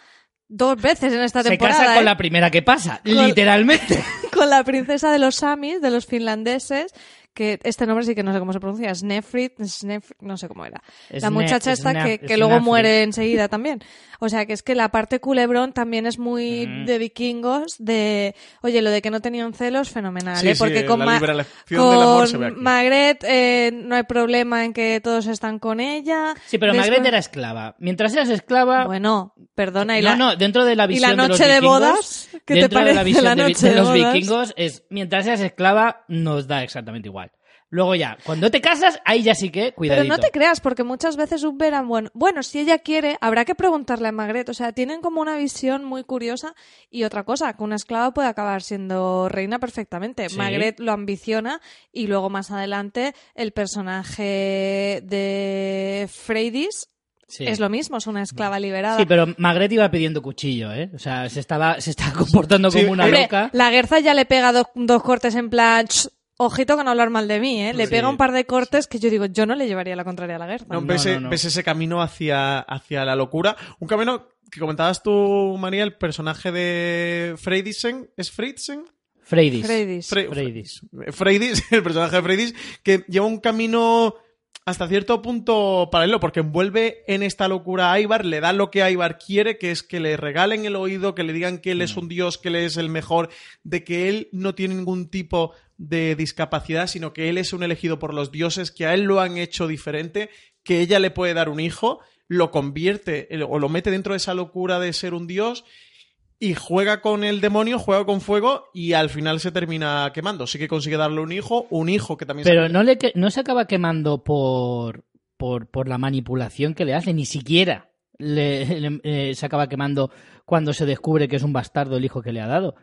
dos veces en esta Se temporada. casa con ¿eh? la primera que pasa, Con- literalmente. con la princesa de los Samis, de los finlandeses, que este nombre sí que no sé cómo se pronuncia, Snefrit, Snef- no sé cómo era. La muchacha esta que, que luego muere enseguida también. O sea, que es que la parte culebrón también es muy Mm. de vikingos, de, oye, lo de que no tenían celos, fenomenal, Sí, ¿eh? sí, Porque con, la Ma- con. Magret eh, no hay problema en que todos están con ella. Sí, pero Después- Magret era esclava. Mientras seas esclava... Bueno, perdona, y no, la... no, dentro de la ¿y visión la de los noche de bodas? ¿Qué te dentro de la parece visión la de, noche de de los bodas? vikingos es mientras seas esclava nos da exactamente igual. Luego ya, cuando te casas, ahí ya sí que Pero cuidadito. no te creas, porque muchas veces un verán, bueno, bueno, si ella quiere, habrá que preguntarle a Magret. O sea, tienen como una visión muy curiosa. Y otra cosa, que una esclava puede acabar siendo reina perfectamente. Sí. Magret lo ambiciona y luego más adelante el personaje de Freydis Sí. es lo mismo, es una esclava liberada. Sí, pero Magret iba pidiendo cuchillo, ¿eh? O sea, se estaba, se estaba comportando Sí, como una Hombre, loca. la Guerza ya le pega dos, dos cortes en plan... "Ch, Ojito con hablar mal de mí, ¿eh? Le Sí. pega un par de cortes que yo digo, yo no le llevaría la contraria a la Guerza. No, No, ves, no, no. ves ese camino hacia, hacia la locura. Un camino que comentabas tú, María, el personaje de Freydisen. ¿Es Freydisen? Freydis. Freydis. Fre- Freydis. Freydis, el personaje de Freydis, que lleva un camino hasta cierto punto paralelo, porque envuelve en esta locura a Ivar, le da lo que Ivar quiere, que es que le regalen el oído, que le digan que él es un dios, que él es el mejor, de que él no tiene ningún tipo de discapacidad, sino que él es un elegido por los dioses, que a él lo han hecho diferente, que ella le puede dar un hijo, lo convierte o lo mete dentro de esa locura de ser un dios y juega con el demonio, juega con fuego y al final se termina quemando. Sí que consigue darle un hijo, un hijo que también Pero se... no, le, que- no se acaba quemando por, por, por la manipulación que le hace, ni siquiera le, le- eh, se acaba quemando cuando se descubre que es un bastardo el hijo que le ha dado.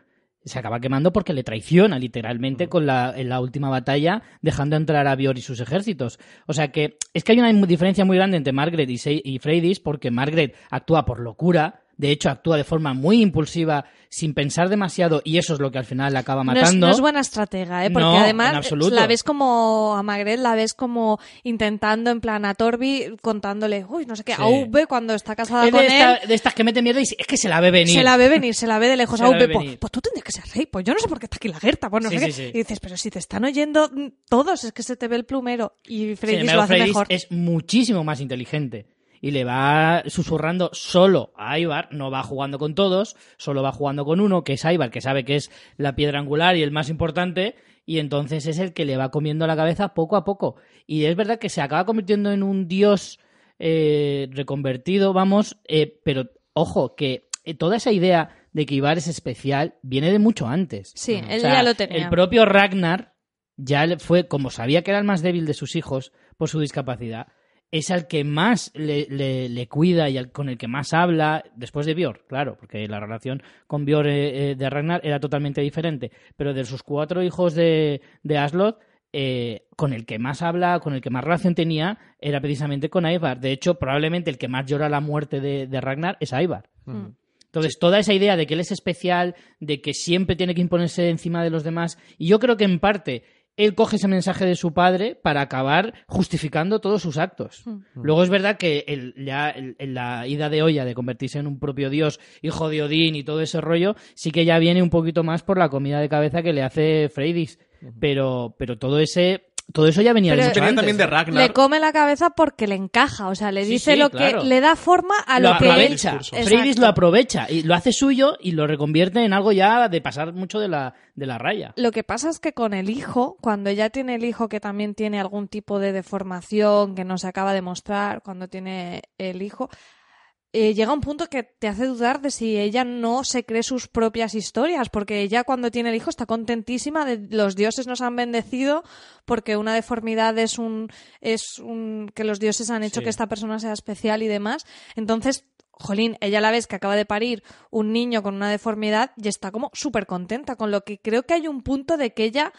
Se acaba quemando porque le traiciona literalmente con la, en la última batalla, dejando entrar a Bior y sus ejércitos. O sea que es que hay una diferencia muy grande entre Margaret y, Se- y Freydis, porque Margaret actúa por locura, de hecho actúa de forma muy impulsiva, sin pensar demasiado, y eso es lo que al final la acaba No es, matando. no es buena estratega, ¿eh? Porque No, además la ves como a Magret, la ves como intentando en plan a Torbi contándole, uy, no sé qué, Sí. a V cuando está casada Es con de, él. esta- de estas que mete mierda y es que se la ve venir. Se la ve venir, se la ve de lejos. Se a la ve V, pues, pues tú tendrías que ser rey. Pues yo no sé por qué está aquí la Gerta. Pues no Sí, sé sí, qué. Y dices, pero si te están oyendo todos, es que se te ve el plumero. Y Freydis lo hace Freydis mejor. es muchísimo más inteligente. Y le va susurrando solo a Ivar, no va jugando con todos, solo va jugando con uno, que es Ivar, que sabe que es la piedra angular y el más importante, y entonces es el que le va comiendo la cabeza poco a poco. Y es verdad que se acaba convirtiendo en un dios eh, reconvertido, vamos, eh, pero ojo, que eh, toda esa idea de que Ivar es especial viene de mucho antes. Sí, él O sea, ya lo tenía. El propio Ragnar ya le fue, como sabía que era el más débil de sus hijos por su discapacidad, es al que más le, le- le cuida y al- con el que más habla, después de Björn, claro, porque la relación con Björn eh, eh, de Ragnar era totalmente diferente. Pero de sus cuatro hijos de, de Aslot, eh, con el que más habla, con el que más relación tenía, era precisamente con Ivar. De hecho, probablemente el que más llora la muerte de, de Ragnar es Ivar. Mm. Entonces, toda esa idea de que él es especial, de que siempre tiene que imponerse encima de los demás, y yo creo que en parte él coge ese mensaje de su padre para acabar justificando todos sus actos. Mm. Luego es verdad que el- ya el- la ida de olla de convertirse en un propio dios, hijo de Odín y todo ese rollo, sí que ya viene un poquito más por la comida de cabeza que le hace Freydis. Pero, pero todo ese, todo eso ya venía Pero- de mucho Venía antes. también de Ragnar. Le come la cabeza porque le encaja. O sea, le Sí, dice sí, lo claro. que le da forma a lo lo, que él. aprovecha. Discurso. Freydis lo aprovecha y lo hace suyo y lo reconvierte en algo ya de pasar mucho de la, de la raya. Lo que pasa es que con el hijo, cuando ella tiene el hijo que también tiene algún tipo de deformación que no se acaba de mostrar, cuando tiene el hijo, eh, llega un punto que te hace dudar de si ella no se cree sus propias historias, porque ella cuando tiene el hijo está contentísima de los dioses nos han bendecido porque una deformidad es un es un que los dioses han hecho Sí. que esta persona sea especial y demás. Entonces, jolín, ella la ves que acaba de parir un niño con una deformidad y está como súper contenta, con lo que creo que hay un punto de que ella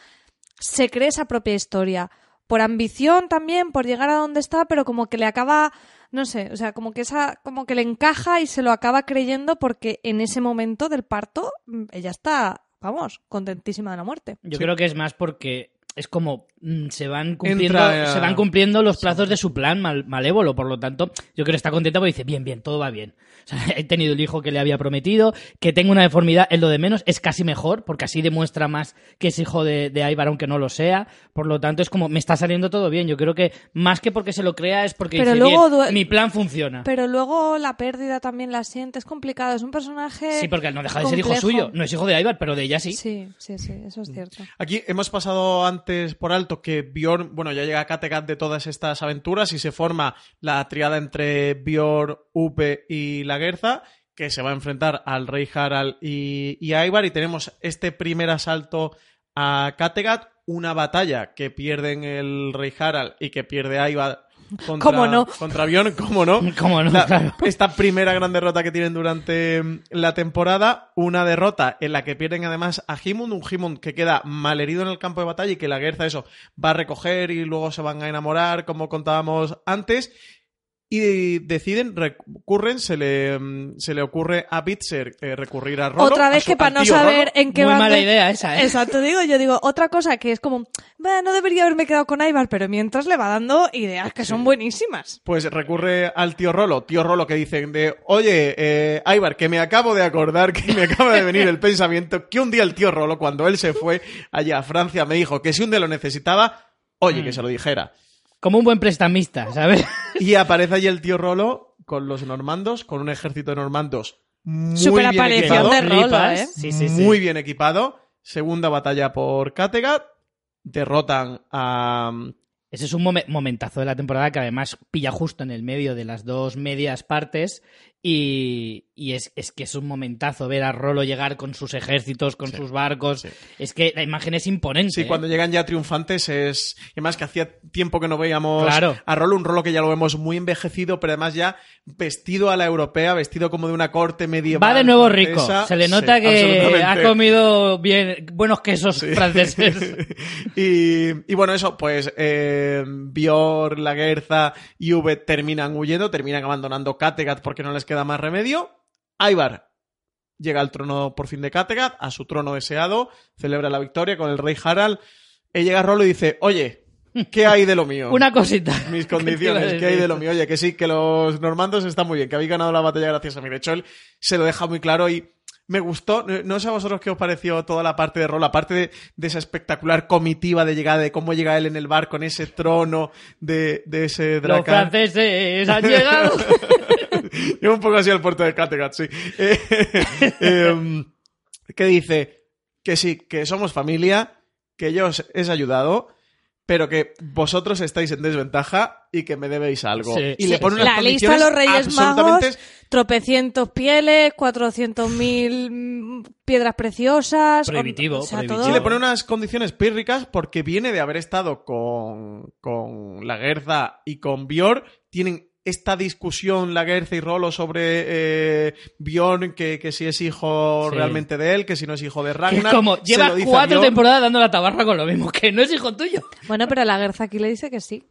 se cree esa propia historia. Por ambición también, por llegar a donde está, pero como que le acaba, no sé, o sea, como que esa, como que le encaja y se lo acaba creyendo porque en ese momento del parto mm, ella está, vamos, contentísima de la muerte. Yo Sí. creo que es más porque es como se van cumpliendo, Entra, se van cumpliendo los plazos de su plan mal- malévolo, por lo tanto, yo creo que está contenta porque dice, bien, bien, todo va bien. O sea, he tenido el hijo que le había prometido, que tengo una deformidad, es lo de menos, es casi mejor, porque así demuestra más que es hijo de, de Ivar, aunque no lo sea. Por lo tanto, es como, me está saliendo todo bien. Yo creo que más que porque se lo crea es porque Pero dice, luego bien, due- mi plan funciona. Pero luego la pérdida también la siente, es complicado, es un personaje. Sí, porque no deja de ser hijo suyo. No es hijo de Ivar, pero de ella sí. Sí, sí, sí, eso es cierto. Aquí hemos pasado antes por alto que Bjorn, bueno, ya llega a Kattegat de todas estas aventuras y se forma la triada entre Bjorn, Upe y la Guerza, que se va a enfrentar al rey Harald y, y a. Y tenemos este primer asalto a Kattegat, una batalla que pierden el rey Harald y que pierde Ivar contra, ¿Cómo no? contra Bjorn, ¿cómo no? ¿Cómo no? La- Claro. Esta primera gran derrota que tienen durante la temporada, una derrota en la que pierden además a Himund, un Himund que queda malherido en el campo de batalla y que la Guerza eso va a recoger y luego se van a enamorar, como contábamos antes. Y deciden, recurren, se le, mm, se le ocurre a Bitzer eh, recurrir a Rollo. Otra vez su- que para no saber en qué Muy bando- mala idea esa, ¿eh? Exacto, digo, yo digo, otra cosa que es como, "Bah, no debería haberme quedado con Ivar, pero mientras le va dando ideas que son buenísimas. Pues recurre al tío Rolo, tío Rolo que dicen de, oye, eh, Ivar, que me acabo de acordar, que me acaba de venir el pensamiento, que un día el tío Rolo, cuando él se fue allá a Francia, me dijo que si un día lo necesitaba, oye, Mm. que se lo dijera. Como un buen prestamista, ¿sabes? Y aparece allí el tío Rolo con los normandos, con un ejército de normandos muy Super bien aparición equipado. de Rolo. ¿eh? Sí, sí, sí. muy bien equipado. Segunda batalla por Kattegat. Derrotan a. Ese es un momen- momentazo de la temporada que además pilla justo en el medio de las dos medias partes y, y es, es que es un momentazo ver a Rolo llegar con sus ejércitos, con Sí, sus barcos. sí. Es que la imagen es imponente. Sí, ¿eh? cuando llegan ya triunfantes es. Y además que hacía tiempo que no veíamos Claro. a Rolo, un Rolo que ya lo vemos muy envejecido, pero además ya vestido a la europea, vestido como de una corte medieval. Va de nuevo rico. Se le Sí, nota que ha comido bien buenos quesos franceses. y, y bueno, eso, pues eh, Bior, Laguerza y V terminan huyendo, terminan abandonando Kattegat porque no les queda más remedio. Ivar llega al trono por fin de Kattegat, a su trono deseado, celebra la victoria con el rey Harald. Y llega Rolo y dice, oye, ¿qué hay de lo mío? Una cosita. Mis ¿Qué te iba a condiciones, ¿qué hay de lo mío? Oye, que sí, que los normandos están muy bien, que habéis ganado la batalla gracias a mí. De hecho, él se lo deja muy claro y me gustó. No- sé a vosotros qué os pareció toda la parte de rol, aparte de, de esa espectacular comitiva de llegada, de cómo llega él en el bar con ese trono de, de ese Los dracán. franceses han llegado. Yo un poco así al puerto de Kattegat, sí. Eh, em, que dice que sí, que somos familia, que yo os he ayudado, pero que vosotros estáis en desventaja y que me debéis algo. Sí. y le Sí, pone unas la lista de los Reyes absolutamente Magos, tropecientos pieles, cuatrocientos mil mm, piedras preciosas. Prohibitivo, o sea, prohibitivo. todo- Sí, le pone unas condiciones pírricas porque viene de haber estado con, con la Guerza y con Bjorn. Tienen esta discusión, la Guerza y Rolo, sobre eh, Bjorn, que, que si es hijo Sí. realmente de él, que si no es hijo de Ragnar. es como, Se lleva lo dice a cuatro temporadas dando la tabarra con lo mismo, que no es hijo tuyo. Bueno, pero la Guerza aquí le dice que sí.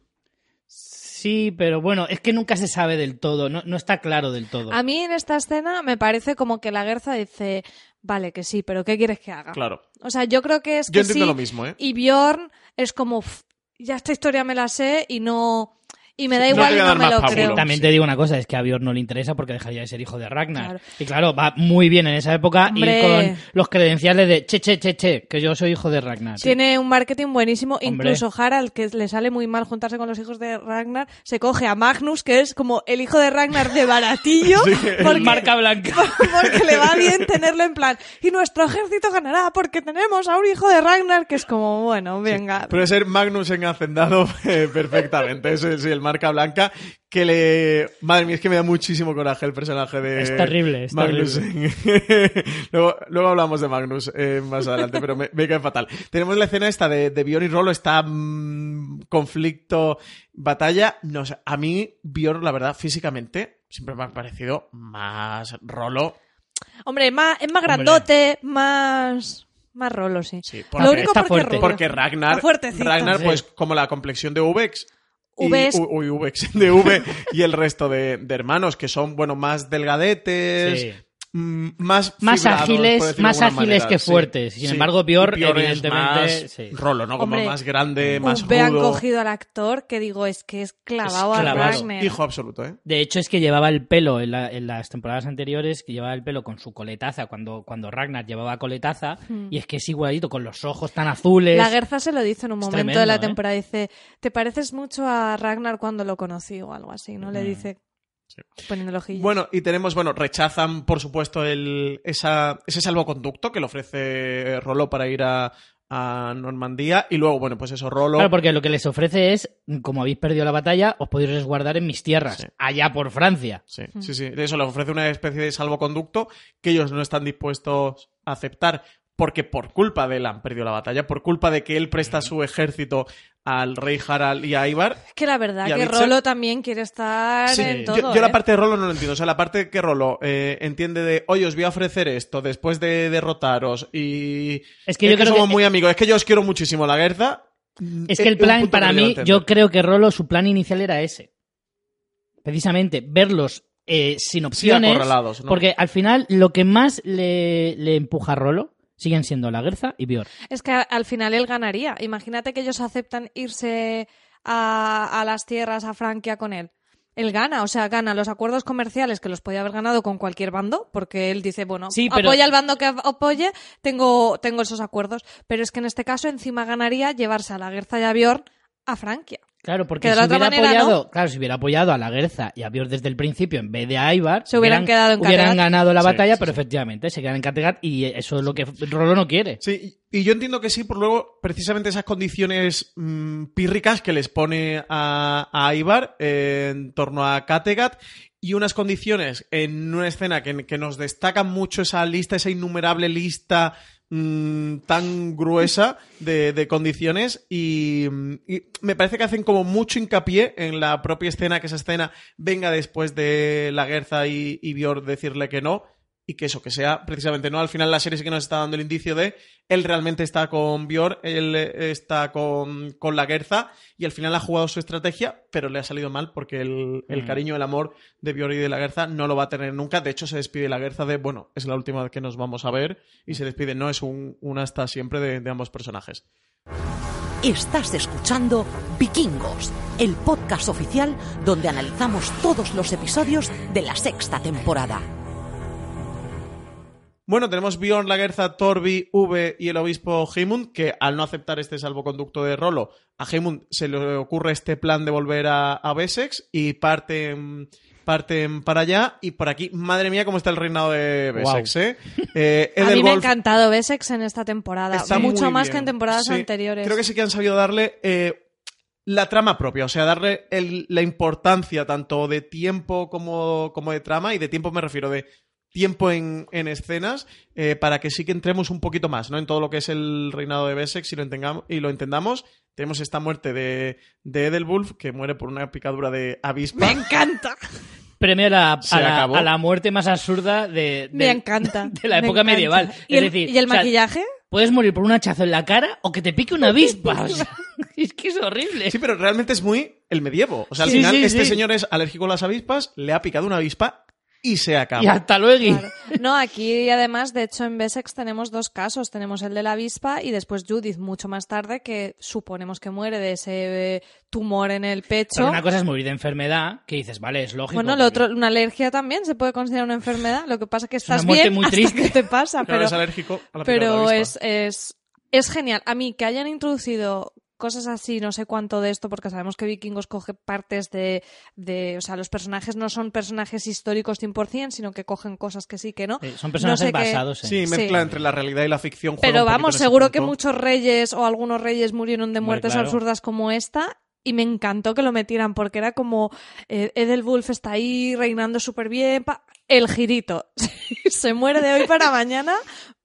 Sí, pero bueno, es que nunca se sabe del todo, no, no está claro del todo. A mí en esta escena me parece como que la Guerza dice, vale, que sí, pero ¿qué quieres que haga? Claro. O sea, yo creo que es Yo que entiendo sí, lo mismo, ¿eh? Y Bjorn es como, "Uf, ya esta historia me la sé y no... Y me da no igual te y no me lo creo. También sí. te digo una cosa, es que a Bjorn no le interesa porque dejaría de ser hijo de Ragnar. Claro. Y claro, va muy bien en esa época Hombre. ir con los credenciales de che, che, che, che, que yo soy hijo de Ragnar. Tiene un marketing buenísimo. Hombre. Incluso Harald, que le sale muy mal juntarse con los hijos de Ragnar, se coge a Magnus, que es como el hijo de Ragnar de baratillo, porque, Marca blanca. porque le va bien tenerlo en plan. Y nuestro ejército ganará porque tenemos a un hijo de Ragnar que es como, bueno, venga. Puede ser Magnus en Hacendado perfectamente. Ese sí, el marca blanca. Que le. Madre mía, es que me da muchísimo coraje el personaje de. Es terrible, es Magnus. luego, luego hablamos de Magnus eh, más adelante, pero me, me cae fatal. Tenemos la escena esta de, de Bjorn y Rolo, está mm, conflicto, batalla. No a mí, Bjorn, la verdad, físicamente, siempre me ha parecido más Rolo. Hombre, más, es más Hombre. grandote, más... Más rolo, sí. Sí, Lo único está porque fuerte. Porque Ragnar. Ragnar Sí. pues como la complexión de Ubex. Y- Ubex. u- uy, Ubex, de V y el resto de, de hermanos que son, bueno, más delgadetes, Sí. Mm, más Más ágiles, más ágiles manera, que sí. fuertes. Sin Sí. embargo, es evidentemente, más sí. rolo, ¿no? Como Hombre, más grande, más rudo. cogido al actor que digo, es que es clavado Es a. Ragnar. Hijo absoluto, ¿eh? De hecho, es que llevaba el pelo en, la- en las temporadas anteriores, que llevaba el pelo con su coletaza, cuando, cuando Ragnar llevaba coletaza, y es que es igualito, con los ojos tan azules. La Guerza se lo dice en un Es momento tremendo, de la ¿eh? temporada. Dice, te pareces mucho a Ragnar cuando lo conocí o algo así, ¿no? Le Mm. dice Bueno, y tenemos, bueno, rechazan, por supuesto, el, esa, ese salvoconducto que le ofrece Rolo para ir a, a Normandía. Y luego, bueno, pues eso, Rolo. Claro, porque lo que les ofrece es, como habéis perdido la batalla, os podéis resguardar en mis tierras, Sí. allá por Francia. Sí, Mm. sí, sí. Eso le ofrece una especie de salvoconducto que ellos no están dispuestos a aceptar. Porque por culpa de él han perdido la batalla, por culpa de que él presta su ejército al rey Harald y a Ivar. Es que la verdad que Rolo también quiere estar Sí, en yo, todo. yo la ¿eh? parte de Rolo no lo entiendo. O sea, la parte que Rolo eh, entiende de, oye, os voy a ofrecer esto después de derrotaros y... Es que yo creo somos que- muy amigos. Es que yo os quiero muchísimo, la Guerza. Es que el plan, para mí, yo creo que Rolo, su plan inicial era ese. Precisamente, verlos eh, sin opciones. acorralados, ¿no? Porque al final, lo que más le, le empuja a Rolo siguen siendo la Guerza y Bjorn. Es que al final él ganaría. Imagínate que ellos aceptan irse a, a las tierras, a Francia con él. Él gana, o sea, gana los acuerdos comerciales que los podía haber ganado con cualquier bando, porque él dice, bueno, Sí, pero- apoya al bando que apoye, tengo, tengo esos acuerdos. Pero es que en este caso encima ganaría llevarse a la Guerza y a Bjorn a Francia. Claro, porque si hubiera manera, apoyado, claro, si hubiera apoyado a la Guerza y a Bior desde el principio en vez de a Ibar, Se hubieran quedado en hubieran Kattegat. ganado la Sí, batalla, sí, pero sí. efectivamente se quedan en Kattegat y eso es lo que Rolo no quiere. Sí, y yo entiendo que sí, por luego, precisamente esas condiciones mm, pírricas que les pone a, a Ibar eh, en torno a Kattegat y unas condiciones en una escena que, que nos destacan mucho esa lista, esa innumerable lista mm, tan gruesa de, de condiciones y, mm, y me parece que hacen como mucho hincapié en la propia escena, que esa escena venga después de la Guerza y, y decirle que no y que eso, que sea precisamente, ¿no? Al final la serie sí que nos está dando el indicio de él realmente está con Björn, él eh, está con, con la Gerza y al final ha jugado su estrategia, pero le ha salido mal porque el, el Mm. cariño, el amor de Björn y de la Gerza no lo va a tener nunca. De hecho, se despide la Gerza de, bueno, es la última vez que nos vamos a ver y se despide, no es un, un hasta siempre de, de ambos personajes. Estás escuchando Vikingos, el podcast oficial donde analizamos todos los episodios de la sexta temporada. Bueno, tenemos Bjorn, la Gerza, Torbi, V y el obispo Heimund, que al no aceptar este salvoconducto de Rolo, a Heimund se le ocurre este plan de volver a, a Wessex y parten, parten para allá. Y por aquí, madre mía, cómo está el reinado de Wessex, ¿eh? Eh, A mí me ha encantado Bessex en esta temporada. está Mucho más bien. que en temporadas Sí, anteriores. Creo que sí que han sabido darle eh, la trama propia, o sea, darle el- la importancia tanto de tiempo como, como de trama, y de tiempo me refiero de tiempo en, en escenas, eh, para que sí que entremos un poquito más, ¿no? En todo lo que es el reinado de Bessex y lo, entengamos, y lo entendamos. Tenemos esta muerte de, de Edelwulf, que muere por una picadura de avispa. Me encanta. Premio a la, Se a la, acabó. a la muerte más absurda de, de- Me encanta. de la época medieval. ¿Y es el, decir, ¿y el o sea, maquillaje? Puedes morir por un hachazo en la cara o que te pique una avispa. o sea, es que es horrible. Sí, pero realmente es muy el medievo. O sea, al Sí, final sí, este sí. señor es alérgico a las avispas, le ha picado una avispa y se acaba. Y hasta luego. Claro. No, aquí además, de hecho, en Bessex tenemos dos casos. Tenemos el de la avispa y después Judith, mucho más tarde, que suponemos que muere de ese eh, tumor en el pecho. Pero una cosa es morir de enfermedad, que dices, vale, es lógico. Bueno, lo porque- otro, una alergia también se puede considerar una enfermedad. Lo que pasa es que una estás muerte bien muy hasta triste. que te pasa, Claro, pero, es alérgico a la de pero avispa. es, es, es genial. A mí que hayan introducido cosas así, no sé cuánto de esto, porque sabemos que Vikingos coge partes de, de o sea, los personajes no son personajes históricos 100%, sino que cogen cosas que sí, que no. Son No personajes sé basados en... Sí, mezcla Sí. entre la realidad y la ficción. Pero vamos, seguro que muchos reyes o algunos reyes murieron de muertes claro. absurdas como esta. Y me encantó que lo metieran porque era como eh, Edelwulf está ahí reinando súper bien. pa- El girito. Se muere de hoy para mañana.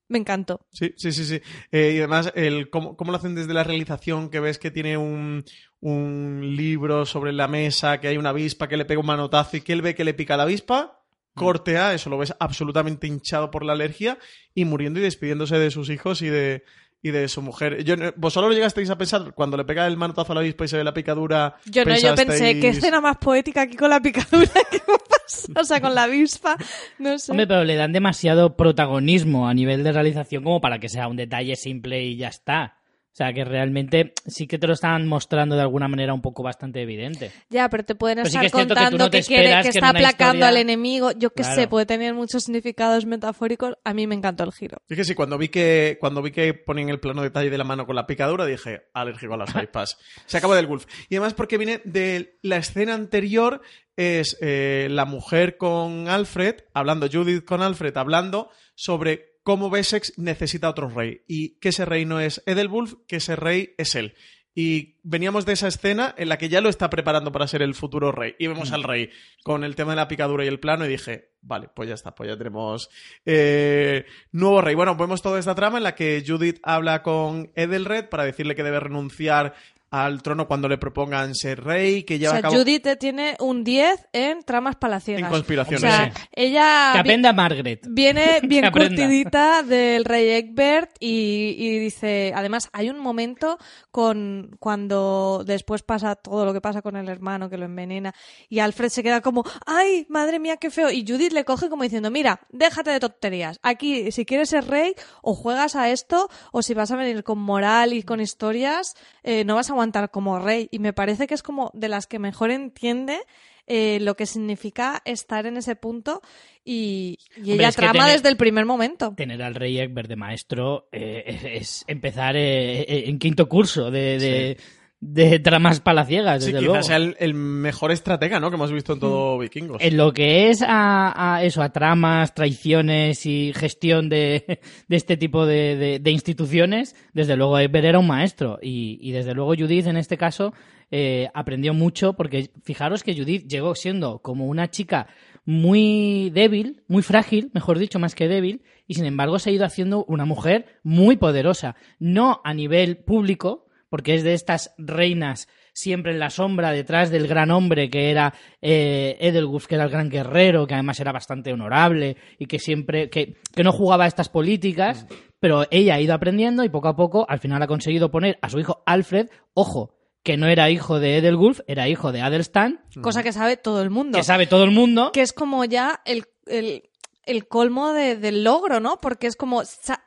Me encantó. Sí, sí, sí, sí. Eh, y además, el, cómo, cómo lo hacen desde la realización, que ves que tiene un, un libro sobre la mesa, que hay una avispa que le pega un manotazo y que él ve que le pica la avispa, corte A, eso lo ves absolutamente hinchado por la alergia y muriendo y despidiéndose de sus hijos y de, y de su mujer. Yo, ¿Vosotros lo llegasteis a pensar cuando le pega el manotazo a la avispa y se ve la picadura? Yo no, yo pensé, qué escena más poética aquí con la picadura que pasa, o sea, con la avispa, no sé. Hombre, pero le dan demasiado protagonismo a nivel de realización como para que sea un detalle simple y ya está. O sea, que realmente sí que te lo están mostrando de alguna manera un poco bastante evidente. Ya, pero te pueden Pero sí estar que es cierto que tú contando no que, quiere, que está aplacando historia- al enemigo. Yo qué sé, puede tener muchos significados metafóricos. A mí me encantó el giro. Es que sí, cuando vi que, cuando vi que ponían el plano detalle de la mano con la picadura, dije, alérgico a las avispas. Se acabó del Wolf. Y además porque viene de la escena anterior, es eh, la mujer con Alfred, hablando, Judith con Alfred, hablando sobre cómo Wessex necesita otro rey. Y que ese rey no es Edelwulf, que ese rey es él. Y veníamos de esa escena en la que ya lo está preparando para ser el futuro rey. Y vemos al rey con el tema de la picadura y el plano y dije, vale, pues ya está, pues ya tenemos eh, nuevo rey. Bueno, vemos toda esta trama en la que Judith habla con Edelred para decirle que debe renunciar al trono cuando le propongan ser rey, que O lleva sea, a cabo Judith tiene un 10 en tramas palaciegas. en conspiraciones. O sea, sí. ella Que aprenda Margaret. viene bien curtidita del rey Egbert y, y dice, además hay un momento con cuando después pasa todo lo que pasa con el hermano que lo envenena y Alfred se queda como, ay, madre mía, qué feo. Y Judith le coge como diciendo, mira, déjate de tonterías. Aquí, si quieres ser rey, o juegas a esto, o si vas a venir con moral y con historias, eh, no vas a aguantar como rey. Y me parece que es como de las que mejor entiende eh, lo que significa estar en ese punto y, y Hombre, ella trama tener- desde el primer momento. Tener al rey Egbert de maestro eh, es, es empezar eh, eh, en quinto curso de, de, de tramas palaciegas, Sí, desde quizás luego. sea el, el mejor estratega, ¿no? Que hemos visto en todo Vikingos. En lo que es a, a eso, a tramas, traiciones y gestión de, de este tipo de, de- de instituciones, desde luego Eber era un maestro. Y, y desde luego Judith, en este caso, eh, aprendió mucho, porque fijaros que Judith llegó siendo como una chica muy débil, muy frágil, mejor dicho, más que débil, y sin embargo se ha ido haciendo una mujer muy poderosa. No a nivel público, porque es de estas reinas siempre en la sombra, detrás del gran hombre que era eh, Edelwulf, que era el gran guerrero, que además era bastante honorable y que siempre, que, que no jugaba a estas políticas, pero ella ha ido aprendiendo y poco a poco al final ha conseguido poner a su hijo Alfred, ojo, que no era hijo de Edelwulf, era hijo de Adelstan, Cosa que sabe todo el mundo. que sabe todo el mundo. que es como ya el, el, el colmo de- del logro, ¿no? Porque es como,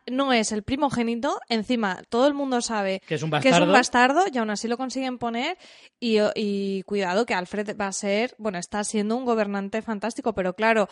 no es el primogénito, encima todo el mundo sabe Que es un que es bastardo. un bastardo y aún así lo consiguen poner y, y cuidado que Alfred va a ser, bueno, está siendo un gobernante fantástico, pero claro,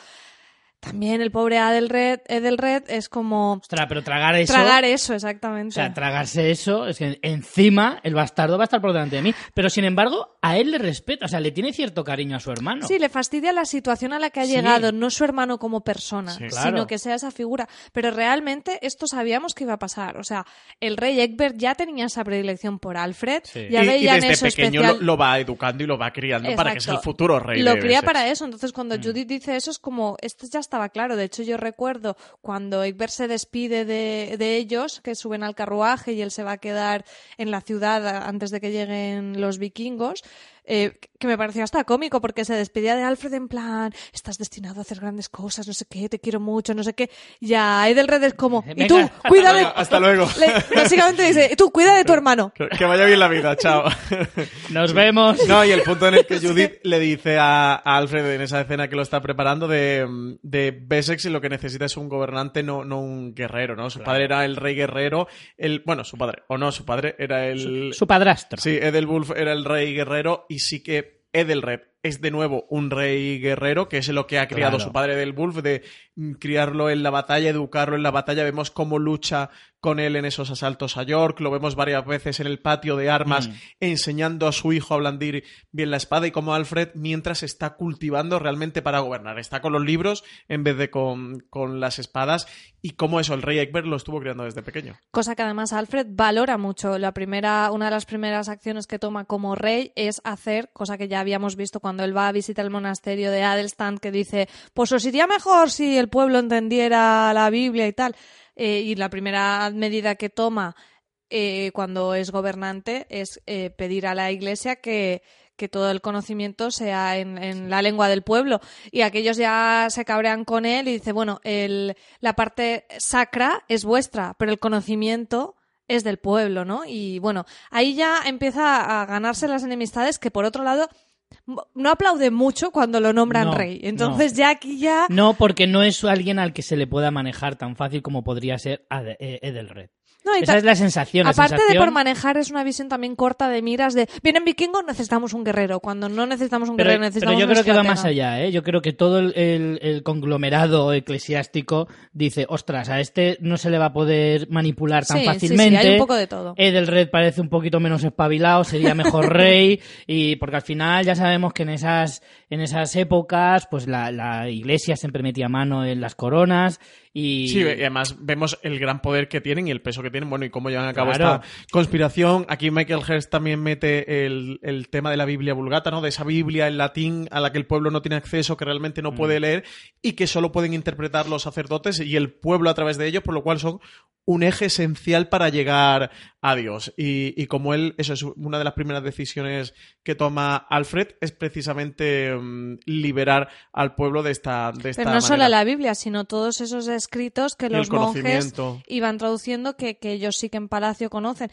también el pobre Adelred, Edelred es como Ostras, pero tragar eso. tragar eso, exactamente. O sea, tragarse eso, es que encima el bastardo va a estar por delante de mí. Pero sin embargo, a él le respeta, o sea, le tiene cierto cariño a su hermano. Sí, le fastidia la situación a la que ha Sí. llegado, no su hermano como persona, Sí. sino que sea esa figura. Pero realmente esto sabíamos que iba a pasar. O sea, el rey Egbert ya tenía esa predilección por Alfred, Sí. ya y, y veía en desde eso pequeño especial. lo, lo va educando y lo va criando para que sea el futuro rey Lo de cría Essex. para eso. Entonces, cuando Mm. Judith dice eso, es como, esto ya estaba claro. De hecho, yo recuerdo cuando Egbert se despide de, de ellos, que suben al carruaje y él se va a quedar en la ciudad antes de que lleguen los vikingos. eh, que me pareció hasta cómico porque se despedía de Alfred en plan estás destinado a hacer grandes cosas, no sé qué, te quiero mucho, no sé qué. Y a Edelred es como, y tú, Venga, cuida de... hasta luego. Le- básicamente dice, tú, cuida de tu hermano. Que, que vaya bien la vida, chao. Nos vemos. No, y el punto en el que Judith le dice a, a Alfred en esa escena que lo está preparando de, de Bessex y lo que necesita es un gobernante, no, no un guerrero, ¿no? Su padre era el rey guerrero, el, bueno, su padre, o no, su padre era el... Su padrastro. Sí, Edelwulf era el rey guerrero y sí que Edelred es de nuevo un rey guerrero, que es lo que ha criado Claro. su padre Edelwulf, de mm, criarlo en la batalla, educarlo en la batalla. Vemos cómo lucha con él en esos asaltos a York, lo vemos varias veces en el patio de armas Mm. enseñando a su hijo a blandir bien la espada y como Alfred mientras está cultivando realmente para gobernar. Está con los libros en vez de con, con las espadas y cómo eso, el rey Egbert lo estuvo criando desde pequeño. Cosa que además Alfred valora mucho. La primera, una de las primeras acciones que toma como rey es hacer, cosa que ya habíamos visto cuando él va a visitar el monasterio de Adelstan, que dice, pues os iría mejor si el pueblo entendiera la Biblia y tal. Eh, y la primera medida que toma eh, cuando es gobernante es eh, pedir a la iglesia que, que todo el conocimiento sea en, en la lengua del pueblo. Y aquellos ya se cabrean con él y dice, bueno, el, la parte sacra es vuestra, pero el conocimiento es del pueblo, ¿no? Y bueno, ahí ya empieza a ganarse las enemistades que por otro lado no aplaude mucho cuando lo nombran No, rey. Entonces ya aquí ya... No, porque no es alguien al que se le pueda manejar tan fácil como podría ser eh, Edelred. No, Esa es la sensación. la Aparte de por manejar, es una visión también corta de miras de vienen vikingos, necesitamos un guerrero. Cuando no necesitamos un Pero, guerrero, pero necesitamos yo un creo que va más allá, ¿eh? Yo creo que todo el, el- el conglomerado eclesiástico dice, ostras, a este no se le va a poder manipular tan Sí, sí, sí, fácilmente. hay un poco de todo. Edelred parece un poquito menos espabilado, sería mejor rey, y porque al final ya sabemos que en esas, en esas épocas, pues la, la iglesia siempre metía mano en las coronas, y... Sí, y además vemos el gran poder que tienen y el peso que tienen, bueno, y cómo llevan a cabo Claro. esta conspiración. Aquí Michael Hearst también mete el, el tema de la Biblia vulgata, ¿no? De esa Biblia en latín a la que el pueblo no tiene acceso, que realmente no Mm. puede leer y que solo pueden interpretar los sacerdotes y el pueblo a través de ellos, por lo cual son un eje esencial para llegar a Dios. Y, y como él, eso es una de las primeras decisiones que toma Alfred, es precisamente mm, liberar al pueblo de esta, de esta Pero no solo manera. la Biblia, sino todos esos escritos que los monjes iban traduciendo que, que ellos sí que en palacio conocen.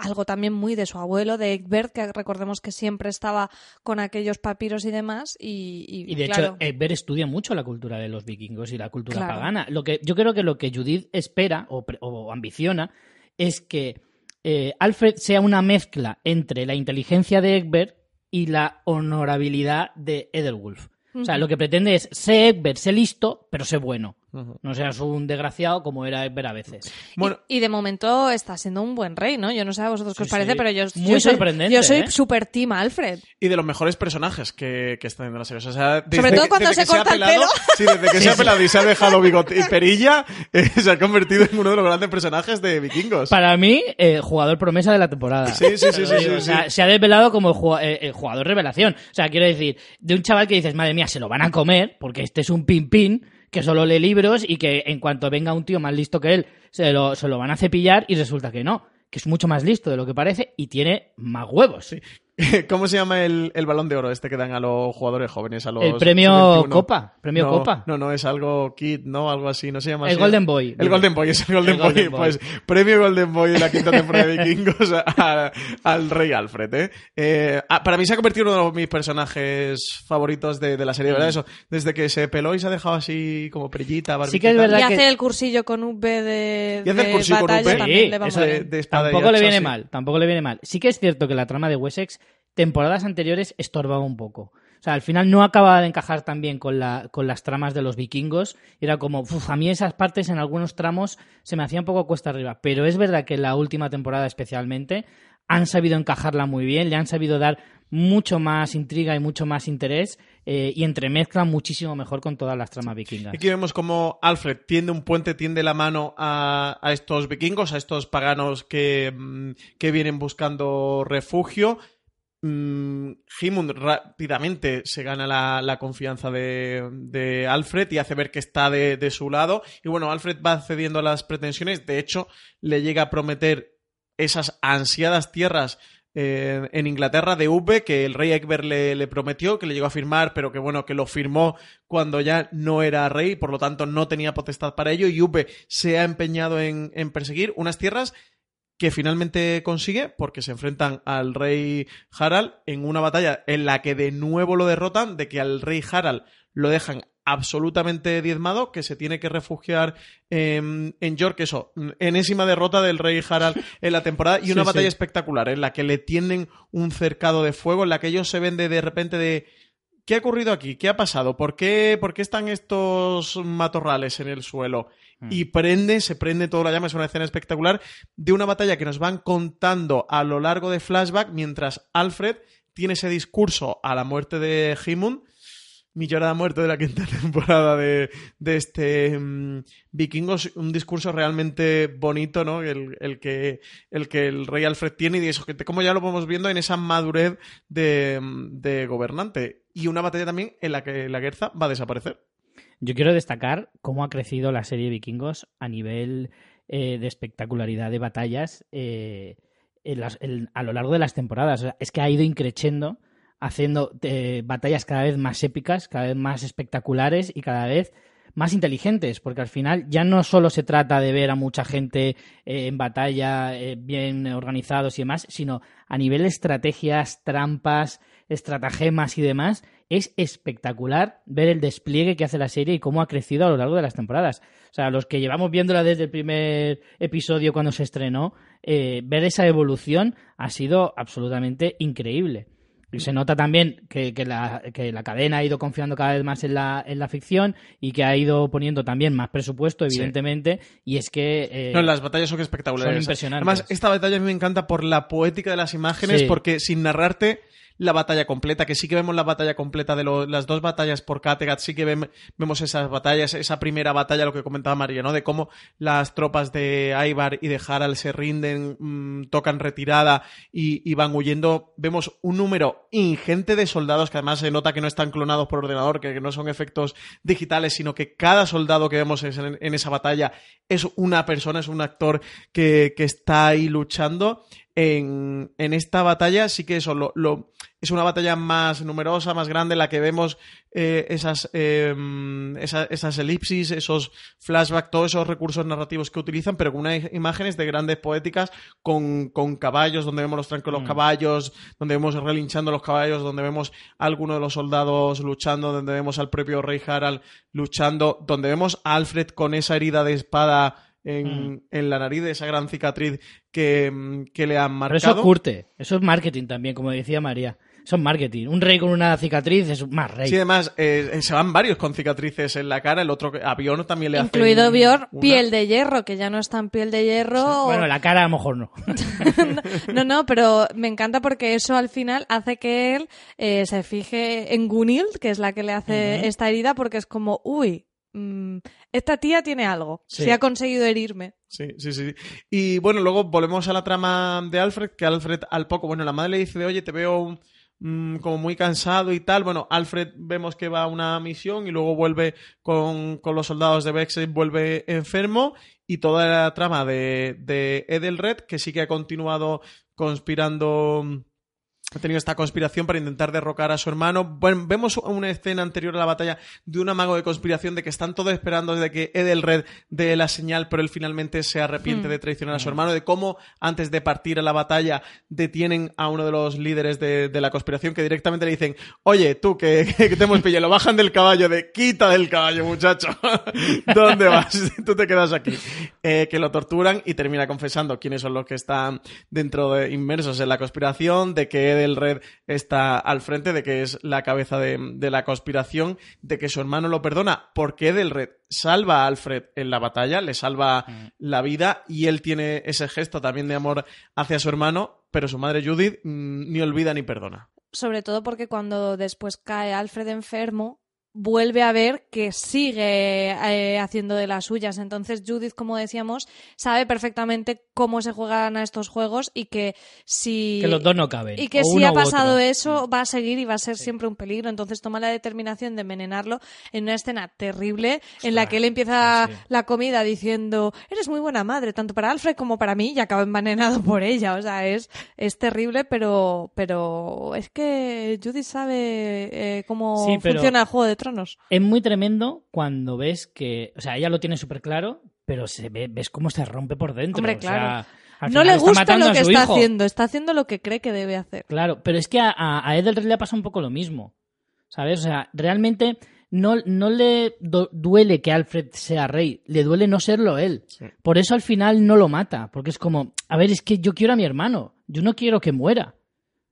Algo también muy de su abuelo, de Egbert, que recordemos que siempre estaba con aquellos papiros y demás. Y, y, Y de claro, hecho, Eber estudia mucho la cultura de los vikingos y la cultura Claro. pagana. Lo que, yo creo que lo que Judith espera o, ambiciona es que eh, Alfred sea una mezcla entre la inteligencia de Egbert y la honorabilidad de Edelwulf. O sea, lo que pretende es ser Egbert, sé listo, pero sé bueno. No seas un desgraciado como era Egbert a veces. Bueno, Y, y de momento está siendo un buen rey, ¿no? Yo no sé a vosotros qué os Sí, parece, sí. pero yo, Muy yo soy, sorprendente, yo soy ¿eh? super team Alfred. y de los mejores personajes que, que están en la serie. O sea, desde Sobre todo cuando desde se corta ha el pelado, pelo. Sí, desde que se ha pelado y se ha dejado bigote y perilla, eh, se ha convertido en uno de los grandes personajes de vikingos. Para mí, eh, jugador promesa de la temporada. Sí, sí, sí, o sea. Se ha desvelado como el, eh, el jugador revelación. O sea, quiero decir, de un chaval que dices, madre mía, se lo van a comer, porque este es un pin-pin que solo lee libros y que en cuanto venga un tío más listo que él, se lo, se lo van a cepillar y resulta que no, que es mucho más listo de lo que parece y tiene más huevos. ¿Cómo se llama el, el balón de oro este que dan a los jugadores jóvenes? A los El premio sub-21? Copa, premio no, Copa. No, no, es algo Kid, ¿no? Algo así, no se llama El así. Golden Boy. El Golden Boy, es el Golden, El Boy. Golden Boy. Pues premio Golden Boy de la quinta temporada de Vikingos a- al rey Alfred, ¿eh? Eh, ah, Para mí se ha convertido en uno de mis personajes favoritos de, de la serie, ¿verdad? Eso, desde que se peló y se ha dejado así como perillita, Mm. Sí que es verdad Y que- hace el cursillo con V de, Y hace el de cursillo con también Sí, de- de espada y Tampoco le viene sí. mal, tampoco le viene mal. Sí que es cierto que la trama de Wessex, temporadas anteriores, estorbaba un poco. O sea, al final no acababa de encajar tan bien con, la, con las tramas de los vikingos. Era como, uf, a mí esas partes en algunos tramos se me hacían un poco cuesta arriba. Pero es verdad que en la última temporada especialmente han sabido encajarla muy bien, le han sabido dar mucho más intriga y mucho más interés eh, y entremezclan muchísimo mejor con todas las tramas vikingas. Aquí vemos como Alfred tiende un puente, tiende la mano a, a estos vikingos, a estos paganos que, mm, que vienen buscando refugio. Mm, Himund rápidamente se gana la, confianza de, Alfred y hace ver que está de, su lado. Y bueno, Alfred va cediendo a las pretensiones. De hecho, le llega a prometer esas ansiadas tierras eh, en Inglaterra de Uve que el rey Egbert le, prometió, que le llegó a firmar, pero que bueno, que lo firmó cuando ya no era rey, por lo tanto no tenía potestad para ello, y Uve se ha empeñado en perseguir unas tierras que finalmente consigue porque se enfrentan al rey Harald en una batalla en la que de nuevo lo derrotan, de que al rey Harald lo dejan absolutamente diezmado, que se tiene que refugiar en, en York, eso, enésima derrota del rey Harald en la temporada y una Sí, batalla sí. espectacular en la que le tienden un cercado de fuego, en la que ellos se ven de, de repente de ¿qué ha ocurrido aquí? ¿Qué ha pasado? ¿Por qué, por qué están estos matorrales en el suelo? Hmm. Y prende, se prende toda la llama, es una escena espectacular de una batalla que nos van contando a lo largo de flashback mientras Alfred tiene ese discurso a la muerte de Himund mi llorada muerte de la quinta temporada de, de este mm, Vikingos, un discurso realmente bonito, ¿no? El, el que, el que el rey Alfred tiene y eso, como ya lo vamos viendo en esa madurez de, mm, de gobernante. Y una batalla también en la que la Guerza va a desaparecer. Yo quiero destacar cómo ha crecido la serie Vikingos a nivel eh, de espectacularidad de batallas eh, en las- en- a lo largo de las temporadas. O sea, es que ha ido increciendo, haciendo eh, batallas cada vez más épicas, cada vez más espectaculares y cada vez más inteligentes, porque al final ya no solo se trata de ver a mucha gente eh, en batalla eh, bien organizados y demás, sino a nivel de estrategias, trampas, estratagemas y demás, es espectacular ver el despliegue que hace la serie y cómo ha crecido a lo largo de las temporadas. O sea, los que llevamos viéndola desde el primer episodio cuando se estrenó, eh, ver esa evolución ha sido absolutamente increíble. Y se nota también que, que la, que la cadena ha ido confiando cada vez más en la, en la ficción y que ha ido poniendo también más presupuesto, Sí. evidentemente. Y es que. eh, No, las batallas son espectaculares. son impresionantes. Además, esta batalla a mí me encanta por la poética de las imágenes, Sí. porque sin narrarte la batalla completa, que sí que vemos la batalla completa de las dos batallas por Kattegat, sí que vem- vemos esas batallas, esa primera batalla, lo que comentaba María, ¿no? De cómo las tropas de Ivar y de Harald se rinden, mm, tocan retirada y, van huyendo. Vemos un número ingente de soldados que además se nota que no están clonados por ordenador, que, no son efectos digitales, sino que cada soldado que vemos en, en esa batalla es una persona, es un actor que, que está ahí luchando. En, en esta batalla sí que eso lo, lo- es una batalla más numerosa, más grande, en la que vemos eh, esas, eh, esa- esas elipsis, esos flashbacks, todos esos recursos narrativos que utilizan, pero con unas imágenes de grandes poéticas, con, con caballos, donde vemos los trancos de los Mm. caballos, donde vemos relinchando los caballos, donde vemos a alguno de los soldados luchando, donde vemos al propio rey Harald luchando, donde vemos a Alfred con esa herida de espada en, Mm. en la nariz, esa gran cicatriz que, mm, que le han Pero marcado. eso curte, eso es marketing también, como decía María. O Son marketing. Un rey con una cicatriz es más rey. Sí, además, eh, se van varios con cicatrices en la cara. El otro, que- a Bjorn también le hace. Incluido Bjorn, una. piel de hierro, que ya no es tan piel de hierro. Bueno, la cara a lo mejor no. No, no, pero me encanta porque eso al final hace que él eh, se fije en Gunhild, que es la que le hace esta herida, porque es como, uy, mm, esta tía tiene algo. Sí. Si ha conseguido herirme. Sí, sí, sí. Y bueno, luego volvemos a la trama de Alfred, que Alfred al poco, bueno, la madre le dice, oye, te veo mm, como muy cansado y tal. Bueno, Alfred vemos que va a una misión y luego vuelve con, con los soldados de Vexen, vuelve enfermo y toda la trama de, de Edelred, que sí que ha continuado conspirando. Ha tenido esta conspiración para intentar derrocar a su hermano. Bueno, vemos una escena anterior a la batalla de un amago de conspiración de que están todos esperando desde que Edelred dé la señal, pero él finalmente se arrepiente Hmm. de traicionar a su hermano, de cómo antes de partir a la batalla detienen a uno de los líderes de, de la conspiración que directamente le dicen, oye, tú que, que te hemos pillado, lo bajan del caballo, de quita del caballo, muchacho, ¿dónde vas? tú te quedas aquí. Eh, que lo torturan y termina confesando quiénes son los que están dentro de inmersos en la conspiración, de que Edelred está al frente, de que es la cabeza de, de la conspiración, de que su hermano lo perdona, porque Edelred salva a Alfred en la batalla, le salva la vida y él tiene ese gesto también de amor hacia su hermano, pero su madre Judith mm, ni olvida ni perdona. Sobre todo porque cuando después cae Alfred enfermo, vuelve a ver que sigue eh, haciendo de las suyas. Entonces Judith, como decíamos, sabe perfectamente cómo se juegan a estos juegos y que si... Que los dos no caben. Y que si ha pasado otro. eso, va a seguir y va a ser siempre un peligro. Entonces toma la determinación de envenenarlo en una escena terrible en la que él empieza sí. la comida diciendo, eres muy buena madre, tanto para Alfred como para mí, y acaba envenenado por ella. O sea, es, es terrible, pero, pero es que Judith sabe eh, cómo Sí, pero- funciona el Juego de Tronos. Es muy tremendo cuando ves que, o sea, ella lo tiene súper claro, pero se ve, ves cómo se rompe por dentro. Hombre, o sea, claro. No le gusta lo que está hijo. haciendo, está haciendo lo que cree que debe hacer. Claro, pero es que a, a, Edelred le pasa un poco lo mismo. ¿Sabes? O sea, realmente no, no le duele que Alfred sea rey, le duele no serlo él. Por eso al final no lo mata, porque es como, a ver, es que yo quiero a mi hermano, yo no quiero que muera.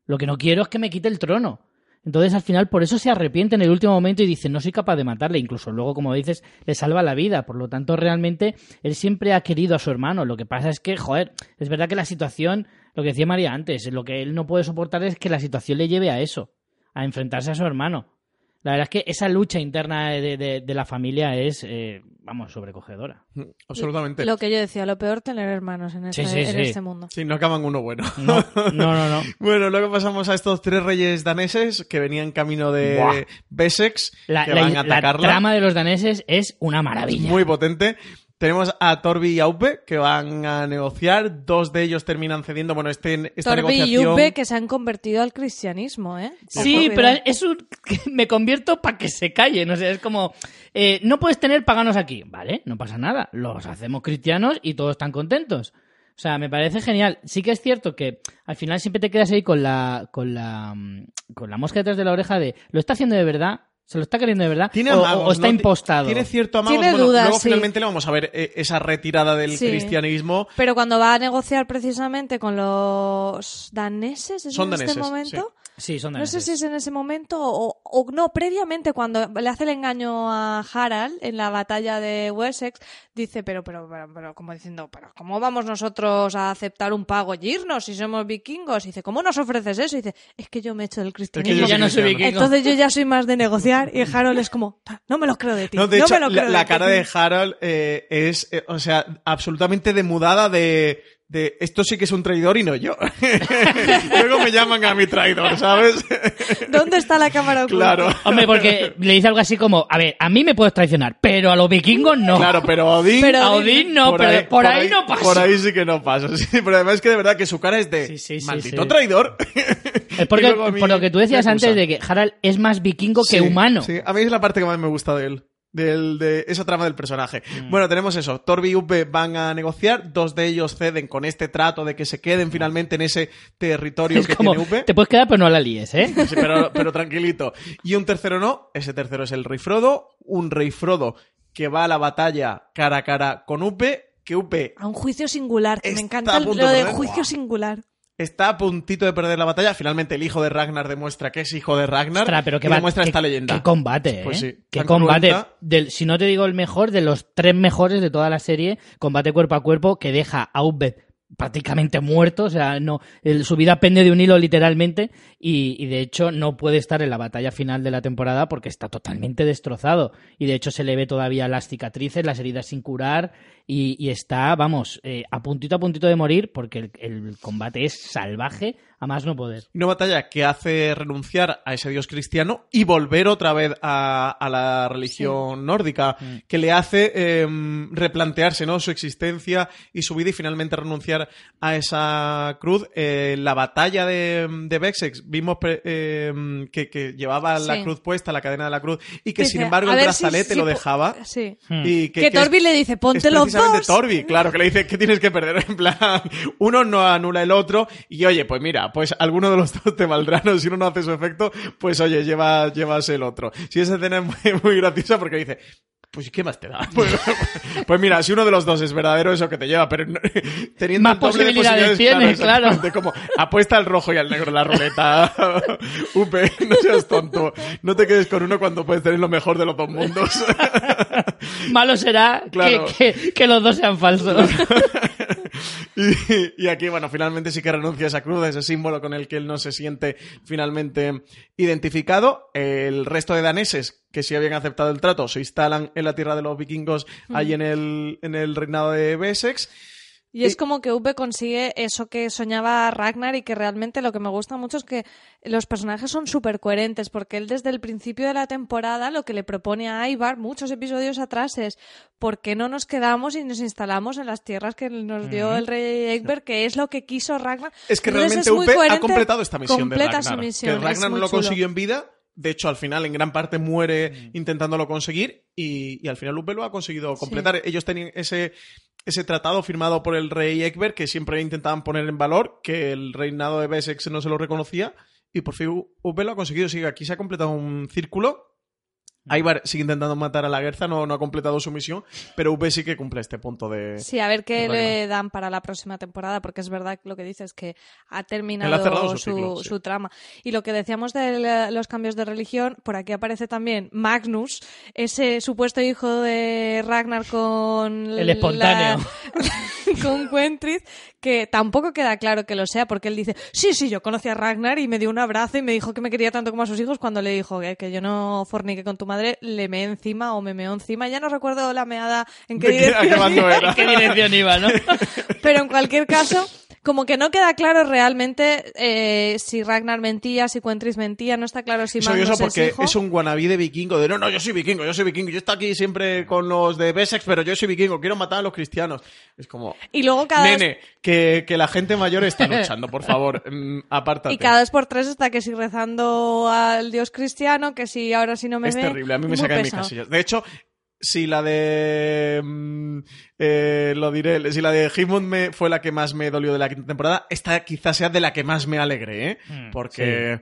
Lo que no quiero es que me quite el trono. Entonces al final por eso se arrepiente en el último momento y dice, no soy capaz de matarle. Incluso luego, como dices, le salva la vida. Por lo tanto, realmente él siempre ha querido a su hermano. Lo que pasa es que, joder, es verdad que la situación, lo que decía María antes, lo que él no puede soportar es que la situación le lleve a eso, a enfrentarse a su hermano. La verdad es que esa lucha interna de, de- de la familia es, eh, vamos, sobrecogedora. Absolutamente. Lo que yo decía, lo peor tener hermanos en, Sí, este, sí, en sí. este mundo. Sí, no acaban uno bueno. No, no, no, no. Bueno, luego pasamos a estos tres reyes daneses que venían camino de Buah. Bessex, La, que la- van a la trama de los daneses es una maravilla. Muy potente. Tenemos a Torbi y Aupe que van a negociar. Dos de ellos terminan cediendo. Bueno, este, esta Torbi y. Yube que se han convertido al cristianismo, ¿eh? Sí, pero es un... me convierto para que se callen. O sea, es como, eh, no puedes tener paganos aquí. Vale, no pasa nada. Los hacemos cristianos y todos están contentos. O sea, me parece genial. Sí que es cierto que al final siempre te quedas ahí con la, con la, mm, con la mosca detrás de la oreja de, ¿lo está haciendo de verdad? ¿Se lo está queriendo de verdad? Tiene o, amagos, o está ¿no? impostado? Tiene cierto amagos. Tiene Bueno, dudas, luego sí. finalmente le vamos a ver eh, esa retirada del Sí. cristianismo. Pero cuando va a negociar precisamente con los daneses, ¿es Son en este daneses, momento? Sí, son No sé si es en ese momento o, o no, previamente cuando le hace el engaño a Harald en la batalla de Wessex, dice, pero, pero, pero, pero, como diciendo, pero ¿cómo vamos nosotros a aceptar un pago y irnos si somos vikingos? Y dice, ¿cómo nos ofreces eso? Y dice, es que yo me echo del Es que cristianismo. yo ya no soy vikingo. Entonces yo ya soy más de negociar y Harold es como, "Ta, no me lo creo de ti. No, de no hecho, me lo la, creo la ti". cara de Harold eh, es, eh, o sea, absolutamente demudada de, de esto sí que es un traidor y no yo. Luego me llaman a mi traidor, ¿sabes? ¿Dónde está la cámara oculta? claro. Hombre, porque le dice algo así como, a ver, a mí me puedes traicionar, pero a los vikingos no. Claro, pero Odín... Pero a Odín no, pero por ahí, no pasa. Por ahí sí que no pasa. Sí, pero además es que de verdad que su cara es de Sí, sí, sí, maldito sí. traidor. Es porque, a por lo que tú decías antes de que Harald es más vikingo que humano. Sí, a mí es la parte que más me gusta de él. Del, de esa trama del personaje. Mm. Bueno, tenemos eso. Torbi y Upe van a negociar. Dos de ellos ceden con este trato de que se queden finalmente en ese territorio Es que como, tiene Upe. te puedes quedar, pero no la líes, ¿eh? Sí, pero, pero tranquilito. Y un tercero no. Ese tercero es el Rey Frodo. Un Rey Frodo que va a la batalla cara a cara con Upe. Que Upe A un juicio singular, que me encanta lo de de juicio singular. Está a puntito de perder la batalla. Finalmente el hijo de Ragnar demuestra que es hijo de Ragnar Ostras, pero qué y demuestra qué- esta leyenda. Qué combate, ¿eh? Pues sí, Qué combate. Del, si no te digo el mejor, de los tres mejores de toda la serie, combate cuerpo a cuerpo que deja a Ubed prácticamente muerto, o sea, no, el- su vida pende de un hilo literalmente y, y de hecho no puede estar en la batalla final de la temporada porque está totalmente destrozado y de hecho se le ve todavía las cicatrices, las heridas sin curar y, y está, vamos, eh, a puntito a puntito de morir porque el, el combate es salvaje a más no poder. Una batalla que hace renunciar a ese dios cristiano y volver otra vez a, a la religión nórdica, Mm. que le hace eh, replantearse ¿no? su existencia y su vida y finalmente renunciar a esa cruz. Eh, la batalla de, de Vexex, vimos pre- eh, que, que llevaba la Sí. cruz puesta, la cadena de la cruz, y que Dice, sin embargo "A el si- brazalete si lo dejaba. Sí. Y Que, Torbi le dice, los precisamente dos. Torbi, claro, que le dice que tienes que perder. En plan, uno no anula el otro. Y oye, pues mira, pues alguno de los dos te valdrá, ¿no? Si uno no hace su efecto, pues oye, lleva, llevas el otro. Si esa escena es muy, muy graciosa porque dice. Pues ¿qué más te da? Pues, pues mira, si uno de los dos es verdadero, eso que te lleva, pero no- teniendo Más de posibilidades tiene, exactamente, como apuesta al rojo y al negro en la ruleta. Upe, no seas tonto. No te quedes con uno cuando puedes tener lo mejor de los dos mundos. Malo será Claro. que, que- que los dos sean falsos. Y, y aquí, bueno, finalmente sí que renuncia a esa cruz, a ese símbolo con el que él no se siente finalmente identificado. El resto de daneses que sí habían aceptado el trato se instalan en la tierra de los vikingos, ahí en el, en el reinado de Wessex. Y es como que Upe consigue eso que soñaba Ragnar y que realmente lo que me gusta mucho es que los personajes son súper coherentes porque él desde el principio de la temporada lo que le propone a Ivar muchos episodios atrás es ¿por qué no nos quedamos y nos instalamos en las tierras que nos dio el rey Egbert? Que es lo que quiso Ragnar. Es que Entonces realmente Upe ha completado esta misión de Ragnar. su misión, que Ragnar no lo chulo. consiguió en vida. De hecho, al final, en gran parte, muere intentándolo conseguir. Y, y al final, Upe lo ha conseguido completar. Ellos tenían ese, ese tratado firmado por el rey Egbert que siempre intentaban poner en valor, que el reinado de Wessex no se lo reconocía. Y por fin Upe lo ha conseguido. Sí, aquí se ha completado un círculo. Ivar sigue intentando matar a la Guerza, no, no ha completado su misión, pero Upe sí que cumple este punto de... Sí, a ver qué le dan para la próxima temporada, porque es verdad que lo que dices que ha terminado ha su su, ciclo, sí. su trama. Y lo que decíamos de los cambios de religión, por aquí aparece también Magnus, ese supuesto hijo de Ragnar con El espontáneo. la- con Quentris, que tampoco queda claro que lo sea, porque él dice, sí, sí, yo conocí a Ragnar y me dio un abrazo y me dijo que me quería tanto como a sus hijos cuando le dijo que, que yo no fornique con tu madre, le meé encima o me meó encima. Ya no recuerdo la meada en qué ¿De qué- a qué dirección qué dirección iba, no? Pero en cualquier caso, como que no queda claro realmente eh, si Ragnar mentía, si Quentris mentía, no está claro si Es Magnus es porque hijo. es un wannabe de vikingo, de no, no, yo soy vikingo, yo soy vikingo, yo estoy aquí siempre con los de Wessex, pero yo soy vikingo, quiero matar a los cristianos. Es como, Y luego cada nene, que, que la gente mayor está luchando, por favor, mm, apártate. y cada vez por tres está que si rezando al dios cristiano, que si ahora sí no me es ve. terrible, a mí me saca de mis casillas. De hecho, si la de... mm, eh, lo diré, si la de Himond me fue la que más me dolió de la quinta temporada, esta quizás sea de la que más me alegré, ¿eh? Mm, Porque...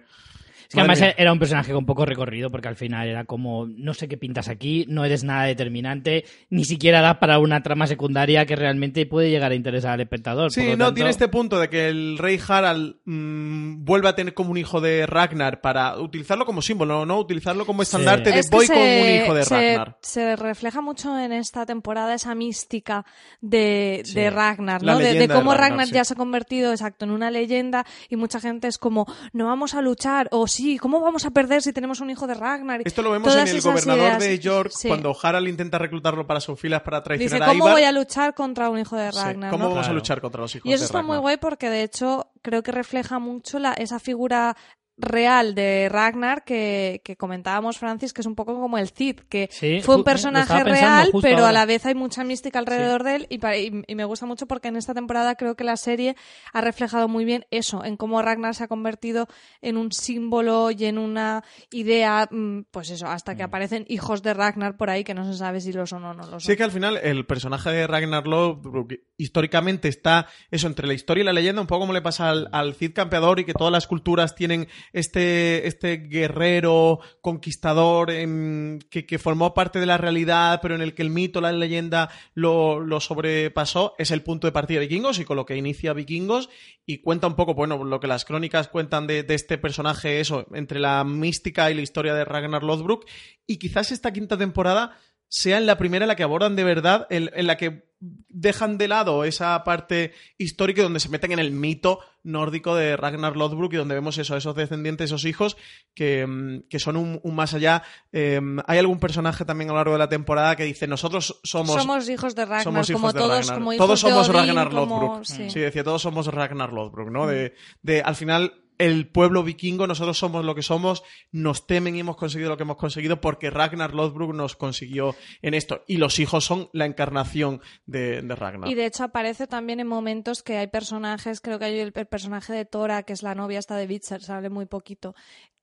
que además mía. era un personaje con poco recorrido, porque al final era como, no sé qué pintas aquí, no eres nada determinante, ni siquiera da para una trama secundaria que realmente puede llegar a interesar al espectador. Sí, no, tanto- tiene este punto de que el rey Harald mm, vuelve a tener como un hijo de Ragnar para utilizarlo como símbolo, ¿no? Utilizarlo como estandarte de Es que voy se- con un hijo de se- Ragnar. Se refleja mucho en esta temporada esa mística de, Sí. de Ragnar, ¿no? De, de leyenda de cómo Ragnar, Ragnar, sí. ya se ha convertido, exacto, en una leyenda y mucha gente es como, no vamos a luchar, o sí, ¿cómo vamos a perder si tenemos un hijo de Ragnar? Esto lo vemos Todas en el gobernador ideas. de York Sí. cuando Harald intenta reclutarlo para sus filas para traicionar Dice, a ¿cómo voy a luchar contra un hijo de Sí, Ragnar? ¿Cómo no? vamos a luchar contra los hijos Y eso de está muy Ragnar? guay porque de hecho creo que refleja mucho la, esa figura real de Ragnar que, que comentábamos, Francis, que es un poco como el Cid, que Sí, fue un personaje real, pero ahora. a la vez hay mucha mística alrededor de él y, pa- y- y me gusta mucho porque en esta temporada creo que la serie ha reflejado muy bien eso, en cómo Ragnar se ha convertido en un símbolo y en una idea, mm, pues eso, hasta que aparecen hijos de Ragnar por ahí que no se sabe si lo son o no lo son. Sí que al final el personaje de Ragnar Lothbrok históricamente está eso entre la historia y la leyenda, un poco como le pasa al, al Cid campeador y que todas las culturas tienen este, este guerrero conquistador em, que, que, formó parte de la realidad, pero en el que el mito, la leyenda lo, lo, sobrepasó, es el punto de partida de Vikingos y con lo que inicia Vikingos y cuenta un poco, bueno, lo que las crónicas cuentan de, de este personaje, eso, entre la mística y la historia de Ragnar Lothbrok y quizás esta quinta temporada sea en la primera en la que abordan de verdad, en, en, la que dejan de lado esa parte histórica donde se meten en el mito nórdico de Ragnar Lothbrok y donde vemos eso, esos descendientes, esos hijos que, que son un, un, más allá. Eh, hay algún personaje también a lo largo de la temporada que dice, nosotros somos... Somos hijos de Ragnar, somos hijos como de todos, Ragnar. como hijos todos somos de Odín, Ragnar como- Lothbrok. sí. Sí, decía, todos somos Ragnar Lothbrok, ¿no? De, de, al final, el pueblo vikingo, nosotros somos lo que somos, nos temen y hemos conseguido lo que hemos conseguido porque Ragnar Lothbrok nos consiguió en esto. Y los hijos son la encarnación de, Ragnar. Y de hecho aparece también en momentos que hay personajes, creo que hay el, personaje de Tora, que es la novia esta de Witcher, se habla muy poquito,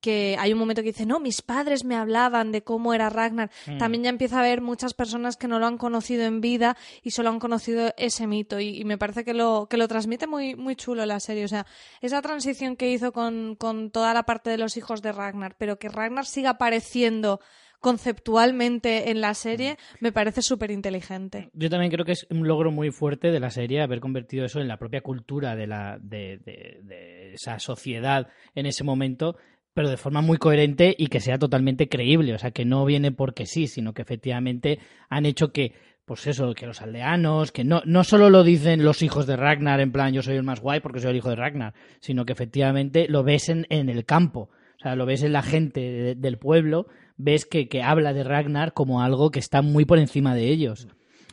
que hay un momento que dice, no, mis padres me hablaban de cómo era Ragnar. Mm. También ya empieza a haber muchas personas que no lo han conocido en vida y solo han conocido ese mito y, y me parece que lo, que lo transmite muy, muy chulo la serie. O sea, esa transición que hizo con, con toda la parte de los hijos de Ragnar, pero que Ragnar siga apareciendo conceptualmente en la serie, me parece súper inteligente. Yo también creo que es un logro muy fuerte de la serie haber convertido eso en la propia cultura de, la, de, de- de esa sociedad en ese momento, pero de forma muy coherente y que sea totalmente creíble. O sea, que no viene porque sí, sino que efectivamente han hecho que, pues eso, que los aldeanos, que no, no solo lo dicen los hijos de Ragnar, en plan yo soy el más guay porque soy el hijo de Ragnar, sino que efectivamente lo ves en, el campo. O sea, lo ves en la gente de- del pueblo, ves que, que habla de Ragnar como algo que está muy por encima de ellos.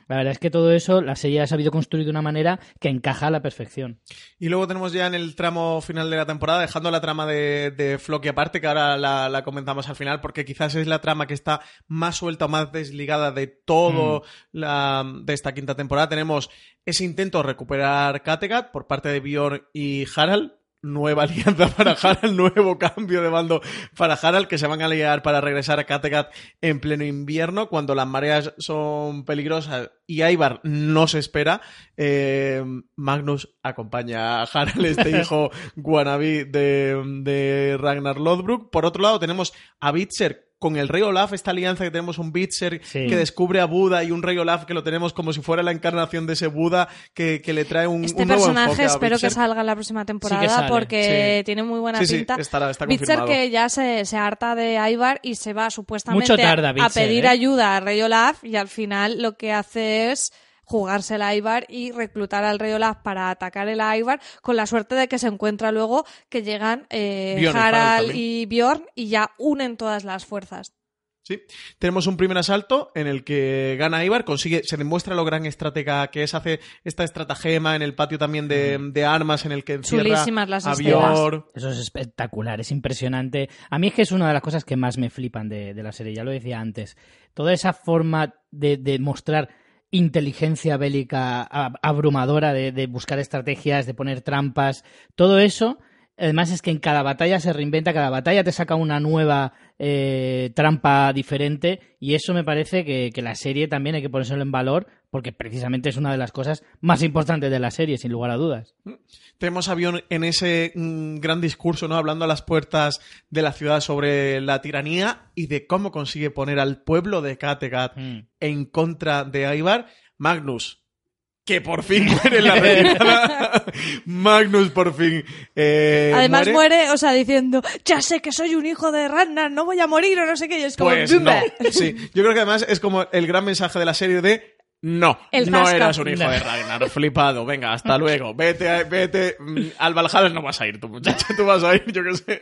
La verdad es que todo eso la serie ha sabido construir de una manera que encaja a la perfección. Y luego tenemos ya en el tramo final de la temporada, dejando la trama de, de Floki aparte, que ahora la, la comentamos al final, porque quizás es la trama que está más suelta o más desligada de todo la, de esta quinta temporada. Tenemos ese intento de recuperar Kattegat por parte de Bjorn y Harald. Nueva alianza para Harald, nuevo cambio de bando para Harald, que se van a aliar para regresar a Kattegat en pleno invierno, cuando las mareas son peligrosas y Ivar no se espera. Eh, Magnus acompaña a Harald, este hijo wannabe de, de Ragnar Lothbrok. Por otro lado, tenemos a Bitzer con el rey Olaf, esta alianza que tenemos un Bitzer Sí. que descubre a Buda y un rey Olaf que lo tenemos como si fuera la encarnación de ese Buda que, que le trae un, Este un nuevo personaje enfoque a espero que salga en la próxima temporada porque sí. tiene muy buena Sí, sí, pinta. estará- está Bitzer confirmado. que ya se, se harta de Ivar y se va supuestamente Mucho tarda a- pedir ¿eh? ayuda a Rey Olaf y al final lo que hace es jugársela a Ivar y reclutar al Rey Olaf para atacar el Ivar con la suerte de que se encuentra luego que llegan eh, Harald y Bjorn y ya unen todas las fuerzas. Sí. Tenemos un primer asalto en el que gana Ibar, consigue, se demuestra lo gran estratega que es, hace esta estratagema en el patio también de, de armas en el que encierra las a. Bjorn. Eso es espectacular, es impresionante. A mí es que es una de las cosas que más me flipan de, de la serie, ya lo decía antes. Toda esa forma de, de mostrar inteligencia bélica abrumadora, de, de buscar estrategias, de poner trampas, todo eso. Además es que en cada batalla se reinventa, cada batalla te saca una nueva eh, trampa diferente y eso me parece que, que la serie también hay que ponérselo en valor porque precisamente es una de las cosas más importantes de la serie, sin lugar a dudas. Tenemos a Bjorn en ese mm, gran discurso, ¿no? Hablando a las puertas de la ciudad sobre la tiranía y de cómo consigue poner al pueblo de Kattegat Mm. en contra de Ivar. Magnus, que por fin muere en la retirada. Magnus por fin eh, Además muere. o sea, diciendo, ya sé que soy un hijo de Ragnar, no voy a morir o no sé qué. Y es como, Pues. Sí, yo creo que además es como el gran mensaje de la serie de no, El no eras un hijo No. de Ragnar, flipado, venga, hasta luego, vete, a- vete, mm, al Valhalla no vas a ir tú, muchacho, tú vas a ir, yo qué sé,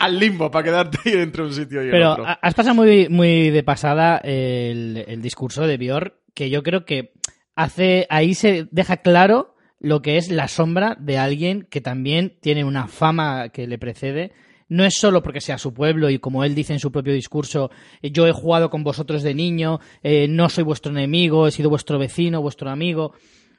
al limbo para quedarte ahí entre un sitio y el Pero otro. ha- has pasado muy, muy de pasada el, el discurso de Bior, que yo creo que hace ahí se deja claro lo que es la sombra de alguien que también tiene una fama que le precede. No es solo porque sea su pueblo y como él dice en su propio discurso, eh, yo he jugado con vosotros de niño, eh, no soy vuestro enemigo, he sido vuestro vecino, vuestro amigo.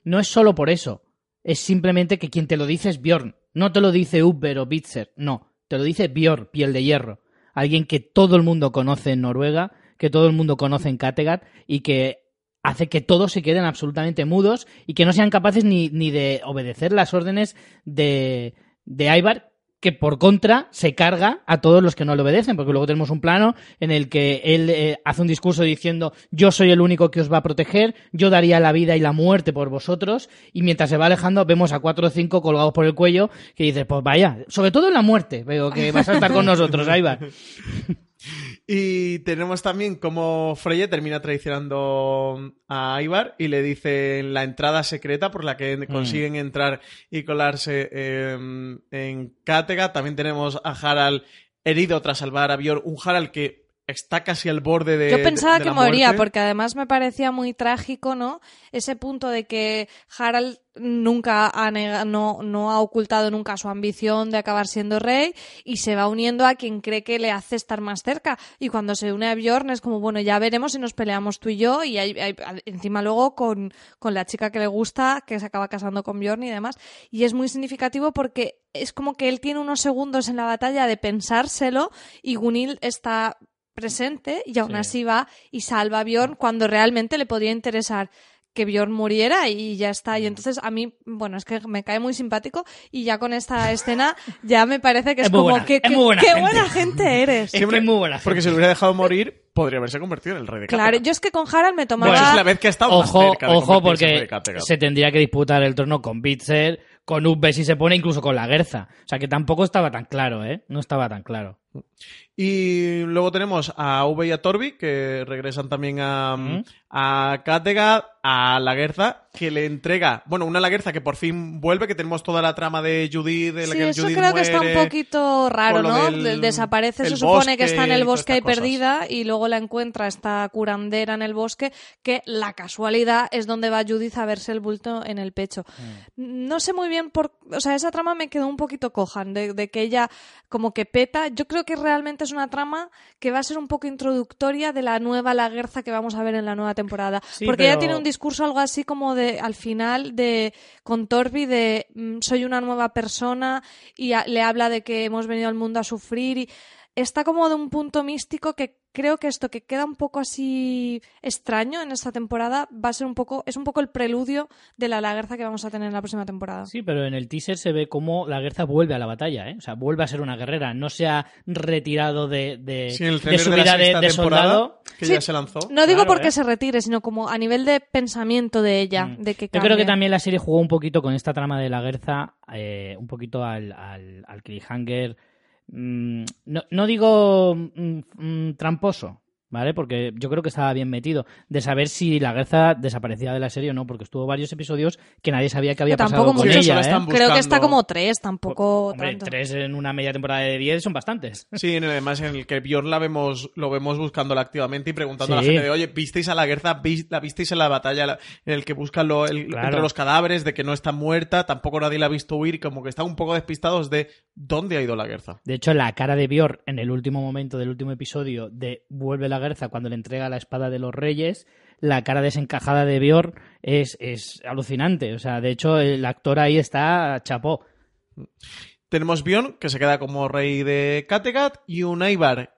No es solo por eso. Es simplemente que quien te lo dice es Bjorn. No te lo dice Uber o Bitzer. No. Te lo dice Bjorn, piel de hierro. Alguien que todo el mundo conoce en Noruega, que todo el mundo conoce en Kattegat y que hace que todos se queden absolutamente mudos y que no sean capaces ni, ni de obedecer las órdenes de, de Ivar, que por contra se carga a todos los que no le obedecen, porque luego tenemos un plano en el que él eh, hace un discurso diciendo yo soy el único que os va a proteger, yo daría la vida y la muerte por vosotros, y mientras se va alejando vemos a cuatro o cinco colgados por el cuello que dices, pues vaya, sobre todo en la muerte, veo que vas a estar con nosotros, va. Y tenemos también como Freya termina traicionando a Ivar y le dice la entrada secreta por la que consiguen entrar y colarse em, en Kattegat. También tenemos a Harald herido tras salvar a Björn, un Harald que está casi al borde de. Yo pensaba de que la muerte. porque además me parecía muy trágico, ¿no? Ese punto de que Harald nunca ha nega- no, no ha ocultado nunca su ambición de acabar siendo rey y se va uniendo a quien cree que le hace estar más cerca. Y cuando se une a Bjorn es como, bueno, ya veremos si nos peleamos tú y yo. Y hay- hay- encima luego con, con la chica que le gusta, que se acaba casando con Bjorn y demás. Y es muy significativo porque es como que él tiene unos segundos en la batalla de pensárselo y Gunil está presente y aún Sí. así va y salva a Bjorn cuando realmente le podría interesar que Bjorn muriera y ya está. Y entonces a mí, bueno, es que me cae muy simpático y ya con esta escena ya me parece que es, Es muy como buena, que, es que- muy buena qué gente. buena gente eres. Es que es muy buena Porque si lo hubiera dejado morir, podría haberse convertido en el rey de Claro, Kattegat. yo es que con Harald me tomaba... Bueno, es la vez que ha estado más Ojo, cerca de ojo, porque de se tendría que disputar el trono con Bitzer, con Ubbe si se pone, incluso con la Guerza. O sea que tampoco estaba tan claro, ¿eh? No estaba tan claro. Y luego tenemos a V y a Torbi, que regresan también a, Ujú. a Kattegat, a la Guerza, que le entrega, bueno, una Laguerza que por fin vuelve, que tenemos toda la trama de Judith, de la Sí, que eso Judith creo que está un poquito raro, ¿no? del- Desaparece, se supone que está en el bosque y perdida y luego la encuentra esta curandera en el bosque que la casualidad es donde va Judith a verse el bulto en el pecho. Mm. No sé muy bien por... O sea, esa trama me quedó un poquito coja de, de que ella como que peta. Yo creo que realmente es una trama que va a ser un poco introductoria de la nueva Laguerza que vamos a ver en la nueva temporada. Sí, Porque ella pero- tiene un discurso algo así como de al final de con Torbi de mm, soy una nueva persona y a- le habla de que hemos venido al mundo a sufrir y está como de un punto místico que creo que esto que queda un poco así extraño en esta temporada va a ser un poco es un poco el preludio de la laguerza que vamos a tener en la próxima temporada. Sí, pero en el teaser se ve cómo la Guerza vuelve a la batalla, ¿eh? O sea, vuelve a ser una guerrera. No se ha retirado de, de, Sí, en el de su de la vida de, sexta de temporada, soldado. que Sí. ya se lanzó. No digo Claro, porque ¿eh? se retire, sino como a nivel de pensamiento de ella, Mm. de que Yo creo que también la serie jugó un poquito con esta trama de la Guerza, eh, un poquito al, al, al cliffhanger. Mm, no, no digo mm, mm, tramposo, ¿vale? Porque yo creo que estaba bien metido. De saber si la Guerza desaparecía de la serie o no, porque estuvo varios episodios que nadie sabía que había Que pasado tampoco con ella, ¿eh? Creo que está como tres, tampoco Hombre, tanto. tres en una media temporada de 10 son bastantes. Sí, además en el que Bjorn la vemos, lo vemos buscándola activamente y preguntando a la gente de, oye, ¿visteis a la Guerza? ¿Vis- ¿La visteis en la batalla la- en el que buscan lo- el- Claro. entre los cadáveres de que no está muerta? Tampoco nadie la ha visto huir como que están un poco despistados de dónde ha ido la Guerza. De hecho, la cara de Björn en el último momento del último episodio de Vuelve la Cuando le entrega la espada de los reyes, la cara desencajada de Björn es, es alucinante. O sea, de hecho, el actor ahí está chapó. Tenemos Bjorn, que se queda como rey de Kattegat, y un Ivar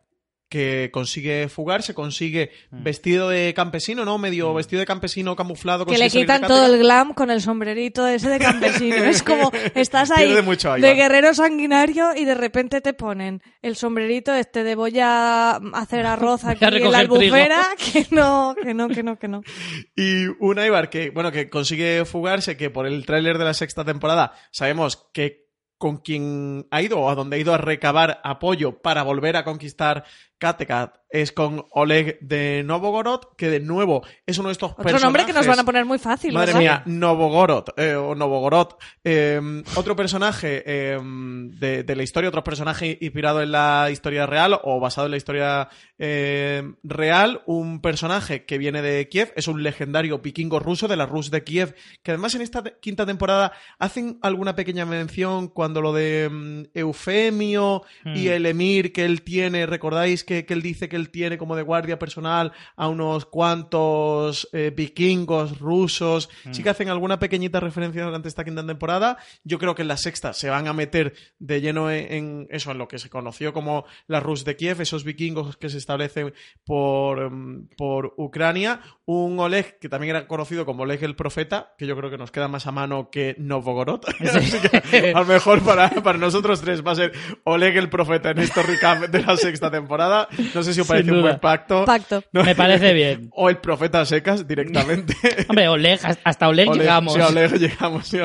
que consigue fugarse, consigue Mm. vestido de campesino, ¿no? Medio vestido de campesino camuflado. que le quitan todo el glam con el sombrerito ese de campesino. es como, estás ahí Pierde mucho ahí, de va. guerrero sanguinario y de repente te ponen el sombrerito este de voy a hacer arroz aquí en la albufera. Que no, que no, que no, que no. Y un Ivar que, bueno, que consigue fugarse, que por el tráiler de la sexta temporada sabemos que con quien ha ido o a donde ha ido a recabar apoyo para volver a conquistar Kattegat es con Oleg de Novogorod, que de nuevo es uno de estos Otro nombre que nos personajes- van a poner muy fácil, Madre mía, Novogorod, eh, o Novogorod. eh, otro personaje eh, de, de la historia, otro personaje inspirado en la historia real o basado en la historia eh, real. Un personaje que viene de Kiev, es un legendario vikingo ruso de la Rus de Kiev, que además en esta quinta temporada hacen alguna pequeña mención cuando lo de Eufemio y Mm. el emir que él tiene, ¿recordáis? Que, que él dice que él tiene como de guardia personal a unos cuantos eh, vikingos rusos. Sí que hacen alguna pequeñita referencia durante esta quinta temporada. Yo creo que en la sexta se van a meter de lleno en, en eso, en lo que se conoció como la Rus de Kiev, esos vikingos que se establecen por, mm, por Ucrania. Un Oleg que también era conocido como Oleg el Profeta, que yo creo que nos queda más a mano que Novgorod. Así que a lo mejor para, para nosotros tres va a ser Oleg el Profeta en este recap de la sexta temporada. No sé si os parece un buen pacto. Pacto. No. Me parece bien. O el Profeta secas directamente. Hombre, Oleg, hasta Oleg, Oleg, llegamos. sí, a Oleg llegamos. sí.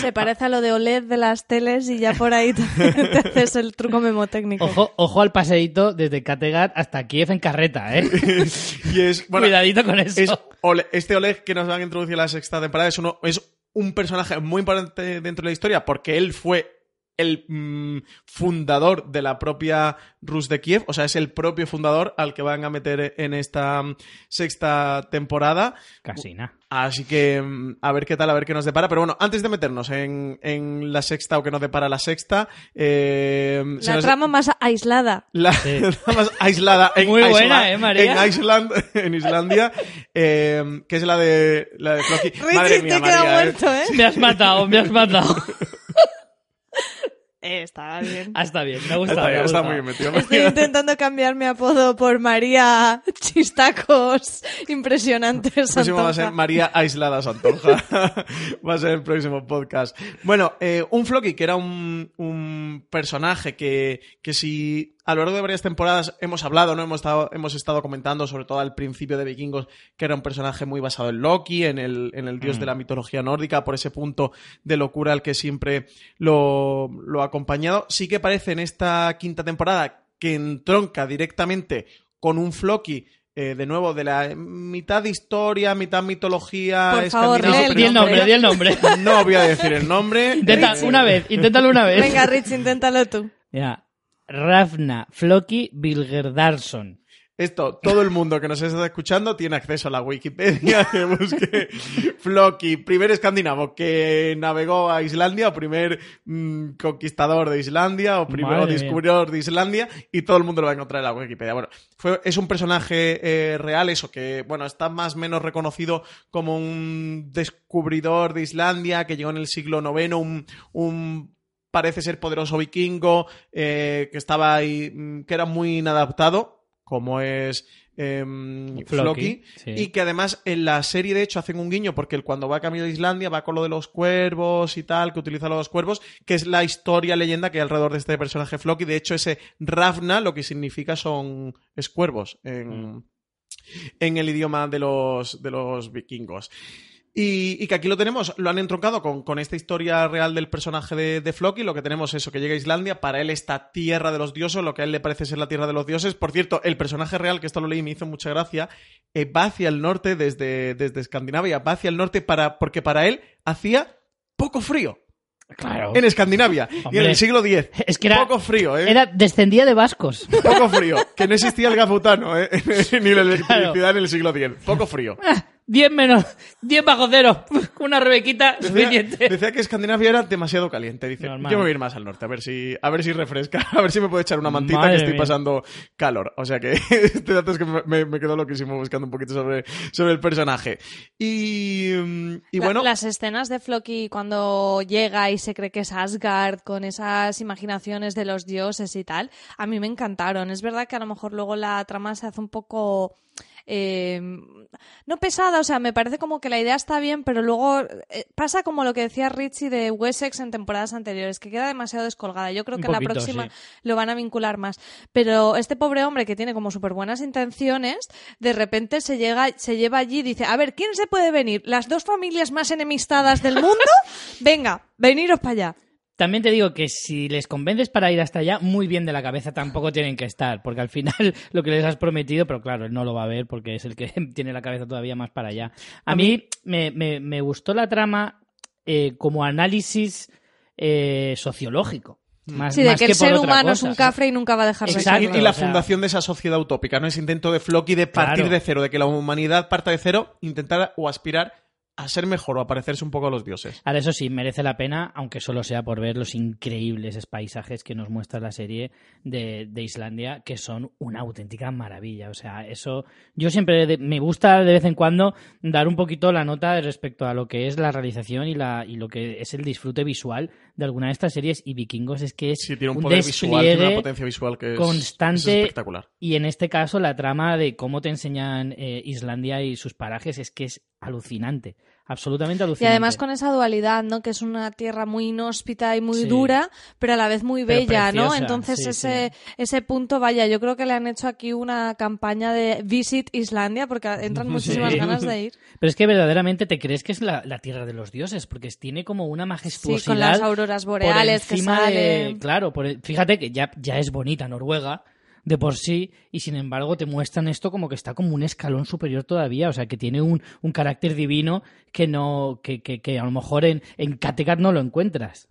Se parece a lo de OLED de las teles y ya por ahí te, te haces el truco memotécnico. Ojo, ojo al paseíto desde Kattegat hasta Kiev en carreta, ¿eh? Y es, bueno, Cuidadito con eso. es este Oleg que nos van a introducir en la sexta temporada es, uno, es un personaje muy importante dentro de la historia porque él fue el mm, fundador de la propia Rus de Kiev, o sea, es el propio fundador al que van a meter en esta mm, sexta temporada. Casi nada. Así que mm, a ver qué tal, a ver qué nos depara. Pero bueno, antes de meternos en, en la sexta o que nos depara la sexta, eh, La nos- trama más aislada. la, Sí. más aislada en Muy buena, Isla- ¿eh, María? En Island, en Islandia, eh, que es la de la de Floki. Madre mía, te queda María, ¿eh? muerto, ¿eh? Me has matado, me has matado. Eh, está bien. Ah, está bien, me ha gustado. Está, me ha está muy bien metido. Estoy intentando cambiar mi apodo por María Chistacos Impresionantes. El próximo va a ser. María Aislada Santonja. va a ser el próximo podcast. Bueno, eh, un Floki, que era un, un personaje que, que si a lo largo de varias temporadas hemos hablado, ¿no? Hemos estado, hemos estado comentando, sobre todo al principio de Vikingos, que era un personaje muy basado en Loki, en el, en el dios Mm. de la mitología nórdica, por ese punto de locura al que siempre lo, lo ha acompañado. Sí que parece en esta quinta temporada que entronca directamente con un Floki eh, de nuevo, de la mitad de historia, mitad mitología. Por favor, el Di el nombre, di el nombre. No voy a decir el nombre. Intenta, Eh, una vez, inténtalo una vez. Venga, Rich, inténtalo tú. Mira, Rafna Floki Bilgerdarsson. Esto, todo el mundo que nos está escuchando tiene acceso a la Wikipedia que busque Floki, primer escandinavo que navegó a Islandia, o primer mm, conquistador de Islandia, o primer descubridor de Islandia, y todo el mundo lo va a encontrar en la Wikipedia. Bueno, fue, es un personaje eh, real, eso, que, bueno, está más o menos reconocido como un descubridor de Islandia que llegó en el siglo IX, un, un parece ser poderoso vikingo, eh, que estaba ahí, mm, que era muy inadaptado, como es em, Floki, Floki, sí. y que además en la serie de hecho hacen un guiño porque él cuando va camino de Islandia va con lo de los cuervos y tal, que utiliza los cuervos, que es la historia, leyenda que hay alrededor de este personaje Floki. De hecho, ese Ravna lo que significa son es cuervos en, Mm. en el idioma de los, de los vikingos. Y, y que aquí lo tenemos, lo han entroncado con, con esta historia real del personaje de, de Floki. Lo que tenemos es eso, que llega a Islandia, para él esta tierra de los dioses, lo que a él le parece ser la tierra de los dioses. Por cierto, el personaje real, que esto lo leí y me hizo mucha gracia, eh, va hacia el norte desde, desde Escandinavia, va hacia el norte para, porque para él hacía poco frío Claro. en Escandinavia. Y en el siglo X. Es que era- Poco frío, ¿eh? Era, descendía de vascos. Poco frío. Que no existía el gafutano, ¿eh? Ni la electricidad en el siglo X. Poco frío. 10 menos, 10 bajo cero. Una rebequita Decía, suficiente. decía que Escandinavia era demasiado caliente. Dice, Normal. yo me voy a ir más al norte, a ver si, a ver si refresca, a ver si me puedo echar una mantita Madre que estoy mía. pasando calor. O sea que este dato es que me, me, quedó loquísimo buscando un poquito sobre, sobre el personaje. Y, mm, y La- bueno, Las escenas de Floki cuando llega y se cree que es Asgard, con esas imaginaciones de los dioses y tal, a mí me encantaron. Es verdad que a lo mejor luego la trama se hace un poco. Eh, no pesada, o sea, me parece como que la idea está bien, pero luego eh, pasa como lo que decía Richie de Wessex en temporadas anteriores, que queda demasiado descolgada. Yo creo Un que en la poquito, próxima sí. lo van a vincular más. Pero este pobre hombre que tiene como súper buenas intenciones, de repente se, llega, se lleva allí y dice, a ver, ¿quién se puede venir? ¿Las dos familias más enemistadas del mundo? Venga, veniros para allá. También te digo que si les convences para ir hasta allá, muy bien de la cabeza tampoco tienen que estar, porque al final lo que les has prometido, pero claro, él no lo va a ver porque es el que tiene la cabeza todavía más para allá. A, mí me, me- me gustó la trama eh, como análisis eh, sociológico. Más, Sí, de más que el ser humano es un cafre y nunca va a dejar de y, serlo. y la fundación de esa sociedad utópica, ¿no? Ese intento de Floki de partir Claro. de cero, de que la humanidad parta de cero, intentar o aspirar a ser mejor o a parecerse un poco a los dioses. Ahora, eso sí, merece la pena, aunque solo sea por ver los increíbles paisajes que nos muestra la serie de, de Islandia, que son una auténtica maravilla. O sea, eso. Yo siempre de- me gusta de vez en cuando dar un poquito la nota respecto a lo que es la realización y, la, y lo que es el disfrute visual de alguna de estas series. Y Vikingos es que es Sí, tiene un un poder visual, tiene una potencia visual que es, constante es espectacular. y en este caso, la trama de cómo te enseñan eh, Islandia y sus parajes es que es alucinante. Absolutamente Y alucinante. además con esa dualidad, ¿no? Que es una tierra muy inhóspita y muy Sí. dura, pero a la vez muy bella, ¿no? Entonces sí, ese, ese punto, vaya, yo creo que le han hecho aquí una campaña de Visit Islandia porque entran muchísimas ganas de ir. Pero es que verdaderamente te crees que es la, la tierra de los dioses, porque tiene como una Sí, majestuosidad. con las auroras por boreales que encima de- claro, por el- fíjate que ya, ya es bonita Noruega de por sí y sin embargo te muestran esto como que está como un escalón superior todavía, o sea que tiene un, un carácter divino que no que, que, que a lo mejor en, en Kattegat no lo encuentras.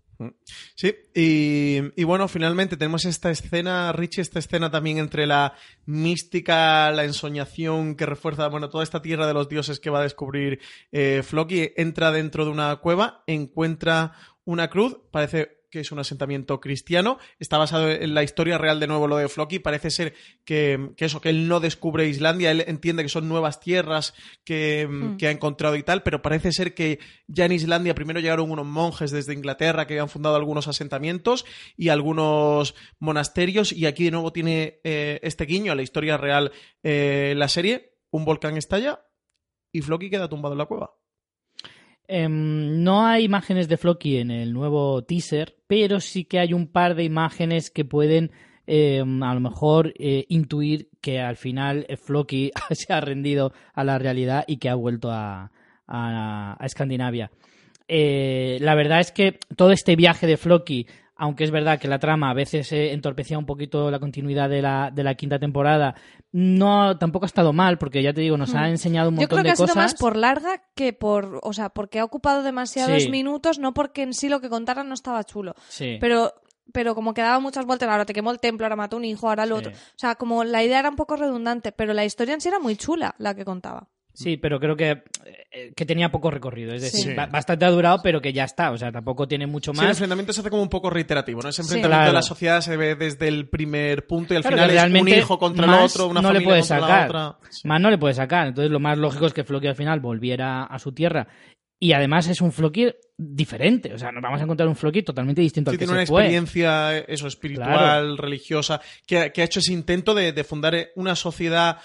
Sí, y, y bueno, finalmente tenemos esta escena, Richie, esta escena también entre la mística, la ensoñación que refuerza, bueno, toda esta tierra de los dioses que va a descubrir eh, Floki. Entra dentro de una cueva, encuentra una cruz, parece que es un asentamiento cristiano, está basado en la historia real de nuevo lo de Floki, parece ser que, que eso, que él no descubre Islandia, él entiende que son nuevas tierras que, Mm. que ha encontrado y tal, pero parece ser que ya en Islandia primero llegaron unos monjes desde Inglaterra que habían fundado algunos asentamientos y algunos monasterios y aquí de nuevo tiene eh, este guiño a la historia real eh, la serie, un volcán estalla y Floki queda tumbado en la cueva. Em, no hay imágenes de Floki en el nuevo teaser, pero sí que hay un par de imágenes que pueden em, a lo mejor eh, intuir que al final eh, Floki se ha rendido a la realidad y que ha vuelto a, a- a Escandinavia. Eh, la verdad es que todo este viaje de Floki, aunque es verdad que la trama a veces eh, entorpecía un poquito la continuidad de la, de la quinta temporada, no tampoco ha estado mal, porque ya te digo, nos ha Hmm. enseñado un Yo montón creo que de ha sido cosas. más por larga que por, o sea, porque ha ocupado demasiados Sí. minutos, no porque en sí lo que contaran no estaba chulo. Sí. Pero, pero como que daba muchas vueltas, ahora te quemó el templo, ahora mató un hijo, ahora el Sí. otro. O sea, como la idea era un poco redundante, pero la historia en sí era muy chula, la que contaba. Sí, pero creo que, eh, que tenía poco recorrido. Es decir, Sí. ba- bastante ha durado, pero que ya está. O sea, tampoco tiene mucho Sí, el más. enfrentamiento se hace como un poco reiterativo, ¿no? Ese Sí. enfrentamiento de Claro. la sociedad se ve desde el primer punto y al Claro, final es un hijo contra el más otro, una no le familia puede contra la sacar. otra. Sí. Más no le puede sacar. Entonces, lo más lógico es que Floki al final volviera a su tierra. Y además es un Floki diferente. O sea, nos vamos a encontrar un Floki totalmente distinto Sí, al que tiene una se fue. experiencia, eso, espiritual, Claro. religiosa, que, que ha hecho ese intento de, de fundar una sociedad.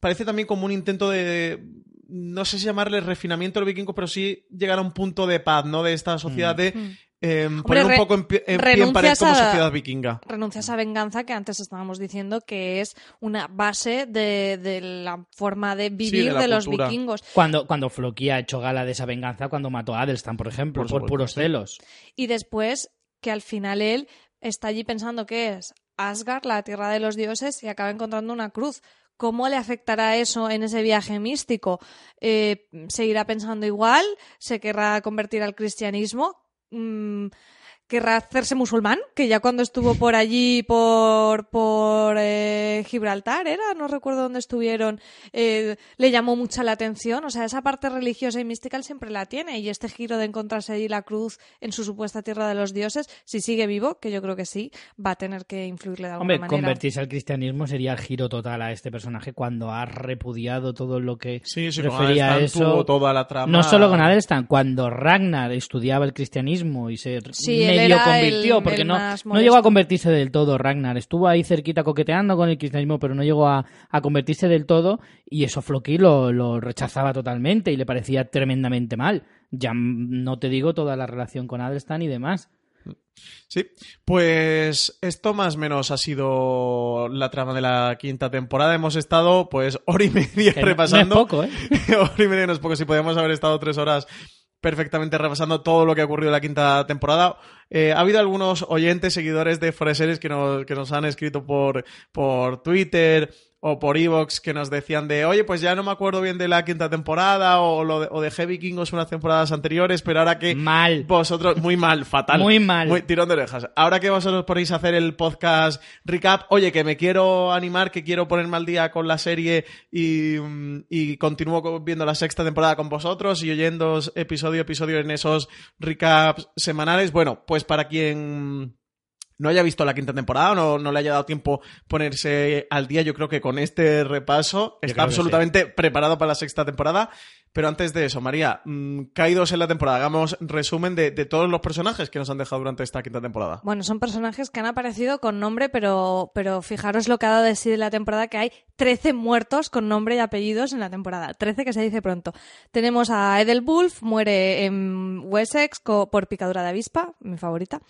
Parece también como un intento de. No sé si llamarle refinamiento de los vikingos, pero sí llegar a un punto de paz, ¿no? De esta sociedad de Mm. eh, poner un poco en pie en, pie en pared como a- sociedad vikinga. Renuncia a esa venganza que antes estábamos diciendo que es una base de, de la forma de vivir de los vikingos. Cuando, cuando Floki ha hecho gala de esa venganza cuando mató a Adelstan, por ejemplo, Por por, supuesto, puros sí. celos. Y después que al final él está allí pensando que es Asgard, la tierra de los dioses, y acaba encontrando una cruz. ¿Cómo le afectará eso en ese viaje místico? Eh, ¿Seguirá pensando igual? ¿Se querrá convertir al cristianismo? Mm, ¿Querrá hacerse musulmán? Que ya cuando estuvo por allí, por, por eh, Gibraltar, ¿era? No recuerdo dónde estuvieron, eh, le llamó mucha la atención. O sea, esa parte religiosa y mística él siempre la tiene. Y este giro de encontrarse allí la cruz en su supuesta tierra de los dioses, si sigue vivo, que yo creo que sí, va a tener que influirle de alguna Hombre, manera. convertirse al cristianismo sería el giro total a este personaje cuando ha repudiado todo lo que Sí, sí, con refería a eso. tuvo toda la trama. No solo con Adelstan, cuando Ragnar estudiaba el cristianismo y se Sí, medio convirtió, el- porque el no, llegó a convertirse del todo Ragnar, estuvo ahí cerquita coqueteando con el cristianismo, pero no llegó a, a convertirse del todo y eso Floki lo, lo rechazaba totalmente y le parecía tremendamente mal. Ya no te digo toda la relación con Adelstan y demás. Sí, pues esto más o menos ha sido la trama de la quinta temporada. Hemos estado pues hora y media Que repasando. No es poco, ¿eh? hora y media no es poco. Si podíamos haber estado tres horas perfectamente repasando todo lo que ha ocurrido en la quinta temporada. Eh, ha habido algunos oyentes, seguidores de Foreseries que nos, que nos han escrito por, por Twitter o por Evox que nos decían de, oye, pues ya no me acuerdo bien de la quinta temporada o, lo de, o de Heavy Kingos unas temporadas anteriores, pero ahora que Mal. vosotros, muy mal, fatal. Muy mal. tirón de orejas. Ahora que vosotros ponéis a hacer el podcast recap, oye, que me quiero animar, que quiero ponerme al día con la serie y, mm, y continúo co- viendo la sexta temporada con vosotros y oyendo episodio a episodio en esos recaps semanales. Bueno, pues para quien no haya visto la quinta temporada o no, no le haya dado tiempo ponerse al día, yo creo que con este repaso está absolutamente preparado para la sexta temporada. Pero antes de eso, María, mm, caídos en la temporada, hagamos resumen de, todos los personajes que nos han dejado durante esta quinta temporada. Bueno, son personajes que han aparecido con nombre, pero, pero fijaros lo que ha dado de sí la temporada, que hay 13 muertos con nombre y apellidos en la temporada. 13 que se dice pronto. Tenemos a Edelwulf, muere en Wessex por picadura de avispa, mi favorita.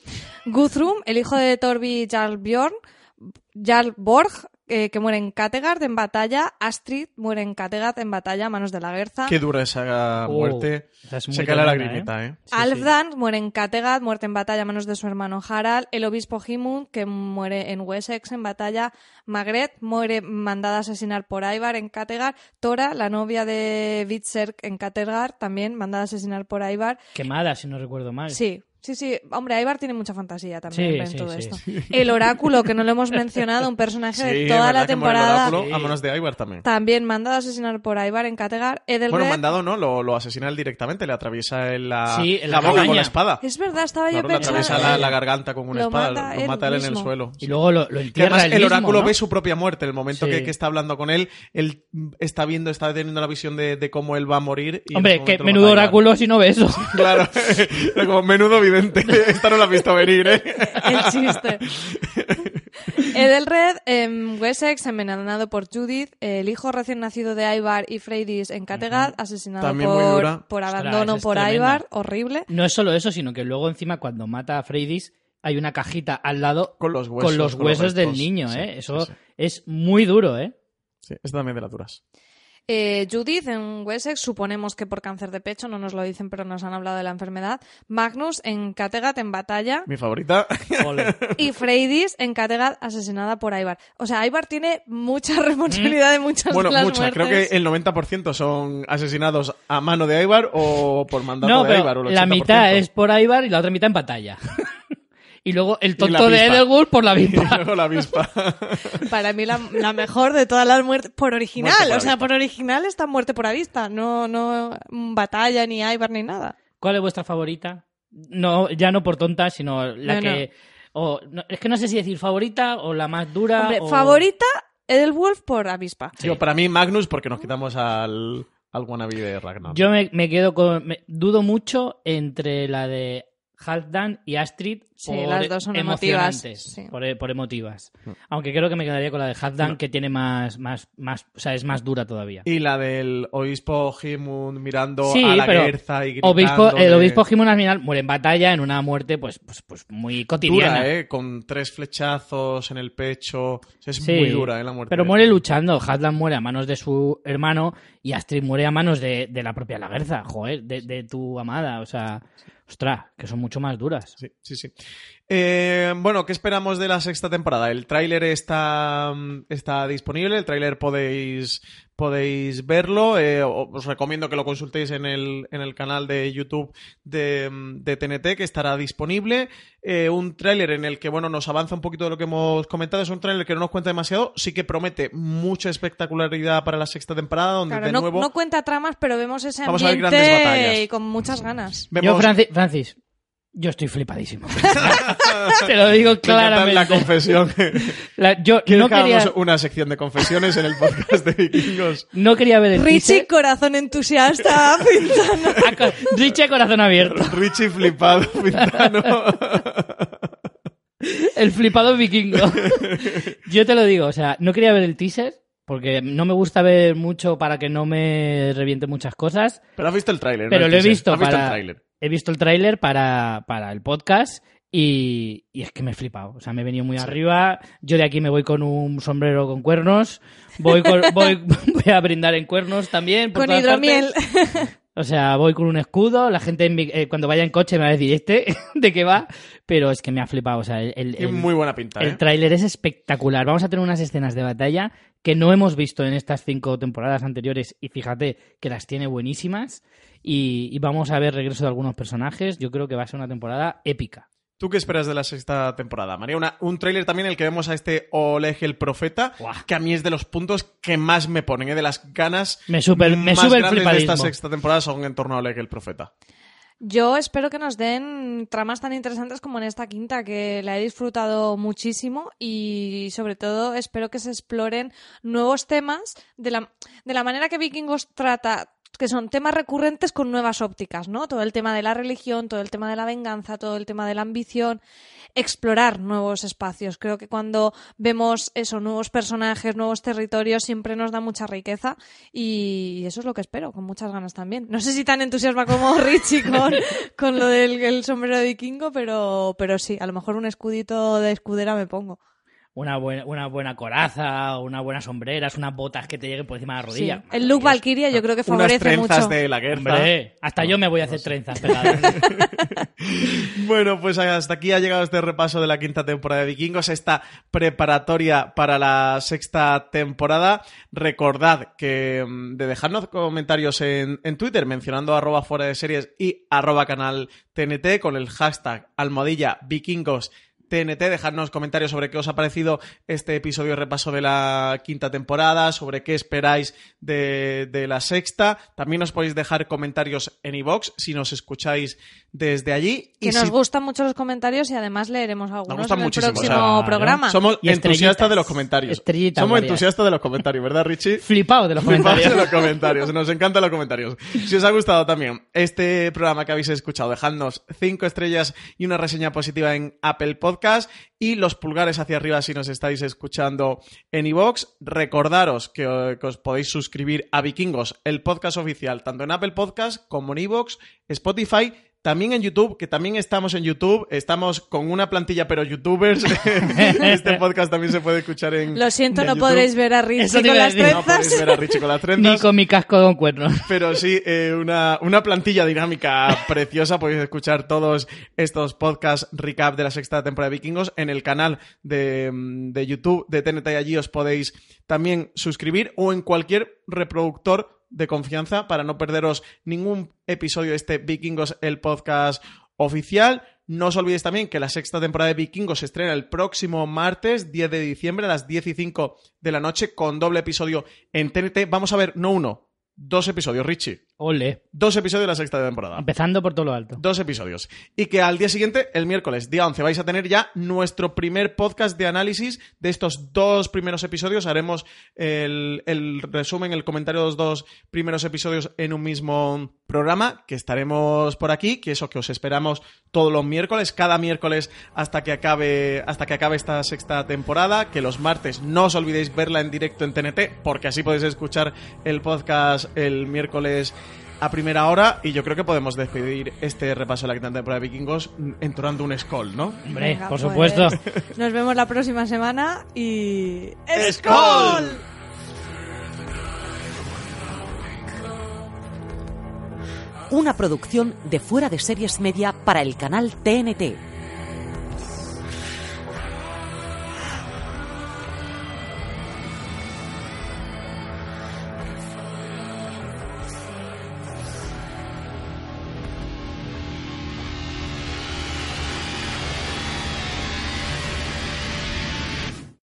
Guthrum, el hijo de Torby Jarl Bjorn. Jarl Borg, eh, que muere en Kattegat en batalla. Astrid muere en Kattegat en batalla a manos de la Guerza. Qué dura esa Oh, muerte. esa es muy Se cae la tremenda, lagrimita, ¿eh? Sí, Alfdan muere en Kattegat, muerte en batalla a manos de su hermano Harald. El obispo Himund, que muere en Wessex en batalla. Magret muere mandada a asesinar por Ivar en Kattegat. Tora, la novia de Vitserk en Kattegat, también mandada a asesinar por Ivar. Quemada, si no recuerdo mal. Sí, sí, sí. Hombre, Ivar tiene mucha fantasía también Sí, en sí, todo sí. esto. El oráculo, que no lo hemos mencionado, un personaje de toda ¿verdad la muere el temporada. oráculo? A Sí. manos de Ivar también. También mandado a asesinar por Ivar en Kattegat. Edelred. Bueno, mandado no, lo, lo asesina él directamente, le atraviesa en la, en la la boca con la espada. Es verdad, estaba Claro, yo le pensando. atraviesa la, la garganta con una Lo espada, mata lo él mata él en el suelo. Y luego lo, lo Que entierra además él el mismo, oráculo ¿no? ve su propia muerte. El momento Sí. que, que está hablando con él, él está viendo, está teniendo la visión de, de cómo él va a morir. y Hombre, que menudo oráculo si no ve eso. Claro, como menudo evidente. Esta no la has visto venir, ¿eh? el chiste. Edelred en Wessex, envenenado por Judith, el hijo recién nacido de Ivar y Freydis en Kattegat, asesinado También por, por abandono por tremenda. Ivar, horrible. No es solo eso, sino que luego encima cuando mata a Freydis hay una cajita al lado Con los huesos. con los huesos del niño, Sí, ¿eh? sí, Eso sí. es muy duro, ¿eh? Sí, esta también de las duras. Eh, Judith en Wessex, suponemos que por cáncer de pecho, no nos lo dicen, pero nos han hablado de la enfermedad. Magnus en Kattegat en batalla. Mi favorita. Y Freydis en Kattegat asesinada por Ivar. O sea, Ivar tiene mucha responsabilidad de muchas bueno, de las muchas. Creo que el 90% son asesinados a mano de Ivar o por mandato No, de pero Ivar. o el la 80%. mitad es por Ivar y la otra mitad en batalla. y luego el tonto de avispa. Edelwulf por la Y avispa. luego la avispa. Para mí la, la mejor de todas las muertes por original, Muerte por o sea, por original está muerte por avista, no no batalla ni Ivar ni nada. ¿Cuál es vuestra favorita? No, ya no por tonta, sino la No, que... o- no, es que no sé si decir favorita o la más dura. Hombre, o- favorita Edelwulf por avispa. Yo, para mí, Magnus, porque nos quitamos al, al wannabe de Ragnar. Yo me, me quedo con... me- dudo mucho entre la de Halfdan y Astrid Sí, por las dos son emotivas, emocionantes, sí. por, por emotivas. Mm. Aunque creo que me quedaría con la de Halfdan, que tiene más, más, más... O sea, es más dura todavía. Y la del obispo Himund mirando Sí, a la pero Guerza y gritando. Obispo, el obispo Jimón al final muere en batalla en una muerte pues, pues, pues muy cotidiana. Dura, ¿eh? Con tres flechazos en el pecho. Es Sí, muy dura, ¿eh? La muerte. Pero muere luchando. Hadlan muere a manos de su hermano y Astrid muere a manos de, de la propia Laguerza, joder, de, de tu amada. O sea, ostras, que son mucho más duras. Sí, sí, sí. Eh, bueno, ¿qué esperamos de la sexta temporada? El tráiler está, mm, está disponible, el tráiler podéis, podéis verlo. eh, os recomiendo que lo consultéis en el, en el canal de YouTube de, de TNT, que estará disponible. Eh, un tráiler en el que, bueno, nos avanza un poquito de lo que hemos comentado. Es un tráiler que no nos cuenta demasiado, sí que promete mucha espectacularidad para la sexta temporada, donde Claro, de no, nuevo no cuenta tramas, pero vemos ese Vamos a ver ambiente grandes batallas. y con muchas ganas. Yo, Francis, yo estoy flipadísimo. Te lo digo pues, la claramente. confesión. La- yo ¿Quieres no que quería, una sección de confesiones en el podcast de vikingos? no quería ver el Richie, teaser. corazón entusiasta, Richie corazón abierto. Richie flipado, pintano. El flipado vikingo. Yo te lo digo, o sea, no quería ver el teaser porque no me gusta ver mucho para que no me reviente muchas cosas. Pero has visto el tráiler, ¿no? Pero El lo he visto ¿Has visto para- el tráiler? He visto el tráiler para, para el podcast y, y es que me he flipado. O sea, me he venido muy arriba. Yo de aquí me voy con un sombrero con cuernos. Voy, con- voy, voy a brindar en cuernos también. por Con todas hidromiel. partes. O sea, voy con un escudo, la gente en mi- eh, cuando vaya en coche me va a decir, ¿este de qué va? Pero es que me ha flipado, o sea, el, el- muy buena pinta, ¿eh? el tráiler es espectacular. Vamos a tener unas escenas de batalla que no hemos visto en estas cinco temporadas anteriores y fíjate que las tiene buenísimas y, y vamos a ver regreso de algunos personajes. Yo creo que va a ser una temporada épica. ¿Tú qué esperas de la sexta temporada, María? Una- un tráiler también en el que vemos a este Oleg el Profeta, que a mí es de los puntos que más me ponen, ¿eh? de las ganas Me super- me más sube el grandes de esta sexta temporada son en torno a Oleg el Profeta. Yo espero que nos den tramas tan interesantes como en esta quinta, que la he disfrutado muchísimo y sobre todo espero que se exploren nuevos temas de la, de la manera que Vikingos trata que son temas recurrentes con nuevas ópticas, ¿no? Todo el tema de la religión, todo el tema de la venganza, todo el tema de la ambición, explorar nuevos espacios. Creo que cuando vemos eso, nuevos personajes, nuevos territorios, siempre nos da mucha riqueza y eso es lo que espero, con muchas ganas también. No sé si tan entusiasma como Richie con, con lo del el sombrero de vikingo, pero, pero sí, a lo mejor un escudito de escudera me pongo. Una buena, una buena coraza, una buena sombreras, unas botas que te lleguen por encima de la Sí. rodilla. El look Valkyria yo creo que Unas favorece trenzas mucho. de la guerra. Hombre, hasta yo me voy a hacer trenzas pegadas. Bueno, pues hasta aquí ha llegado este repaso de la quinta temporada de Vikingos, esta preparatoria para la sexta temporada. Recordad que mm, de dejarnos comentarios en, en Twitter mencionando arroba fuera de series y arroba canal TNT con el hashtag almohadilla vikingos. TNT, dejadnos comentarios sobre qué os ha parecido este episodio de repaso de la quinta temporada, sobre qué esperáis de, de la sexta. También os podéis dejar comentarios en iVoox si nos escucháis desde allí. Que y nos si- gustan mucho los comentarios y además leeremos algunos en el próximo o sea, programa. Somos entusiastas de los comentarios. Estrellitas Somos varias. entusiastas de los comentarios, ¿verdad, Richie? Flipado de los comentarios. de los comentarios, nos encantan los comentarios. Si os ha gustado también este programa que habéis escuchado, dejadnos cinco estrellas y una reseña positiva en Apple Podcast y los pulgares hacia arriba si nos estáis escuchando en iVoox. Recordaros que, que os podéis suscribir a Vikingos, el podcast oficial, tanto en Apple Podcast como en iVoox, Spotify también en YouTube, que también estamos en YouTube, estamos con una plantilla pero youtubers. este podcast también se puede escuchar en Lo siento, en no YouTube. podréis ver a Richie con las No trenzas. podéis ver a Richie con las Ni con mi casco con cuernos. Pero sí, eh, una, una plantilla dinámica preciosa. Podéis escuchar todos estos podcasts recap de la sexta temporada de Vikingos en el canal de, mm, de YouTube de TNT. y Allí os podéis también suscribir o en cualquier reproductor de confianza para no perderos ningún episodio de este Vikingos, el podcast oficial. No os olvidéis también que la sexta temporada de Vikingos se estrena el próximo martes, 10 de diciembre, a las 10 y 5 de la noche, con doble episodio en TNT. Vamos a ver, no uno, dos episodios, Richie. Ole. Dos episodios de la sexta temporada. Empezando por todo lo alto. Dos episodios. Y que al día siguiente, el miércoles, día 11, vais a tener ya nuestro primer podcast de análisis de estos dos primeros episodios. Haremos el, el resumen, el comentario de los dos primeros episodios en un mismo programa, que estaremos por aquí, que eso que os esperamos todos los miércoles, cada miércoles hasta que acabe, hasta que acabe esta sexta temporada, que los martes no os olvidéis verla en directo en TNT, porque así podéis escuchar el podcast el miércoles a primera hora y yo creo que podemos despedir este repaso de la quinta temporada de Vikingos entonando un Skoll, ¿no? Hombre, Venga, por pues, supuesto. Nos vemos la próxima semana y... ¡Skol! Una producción de fuera de series media para el canal TNT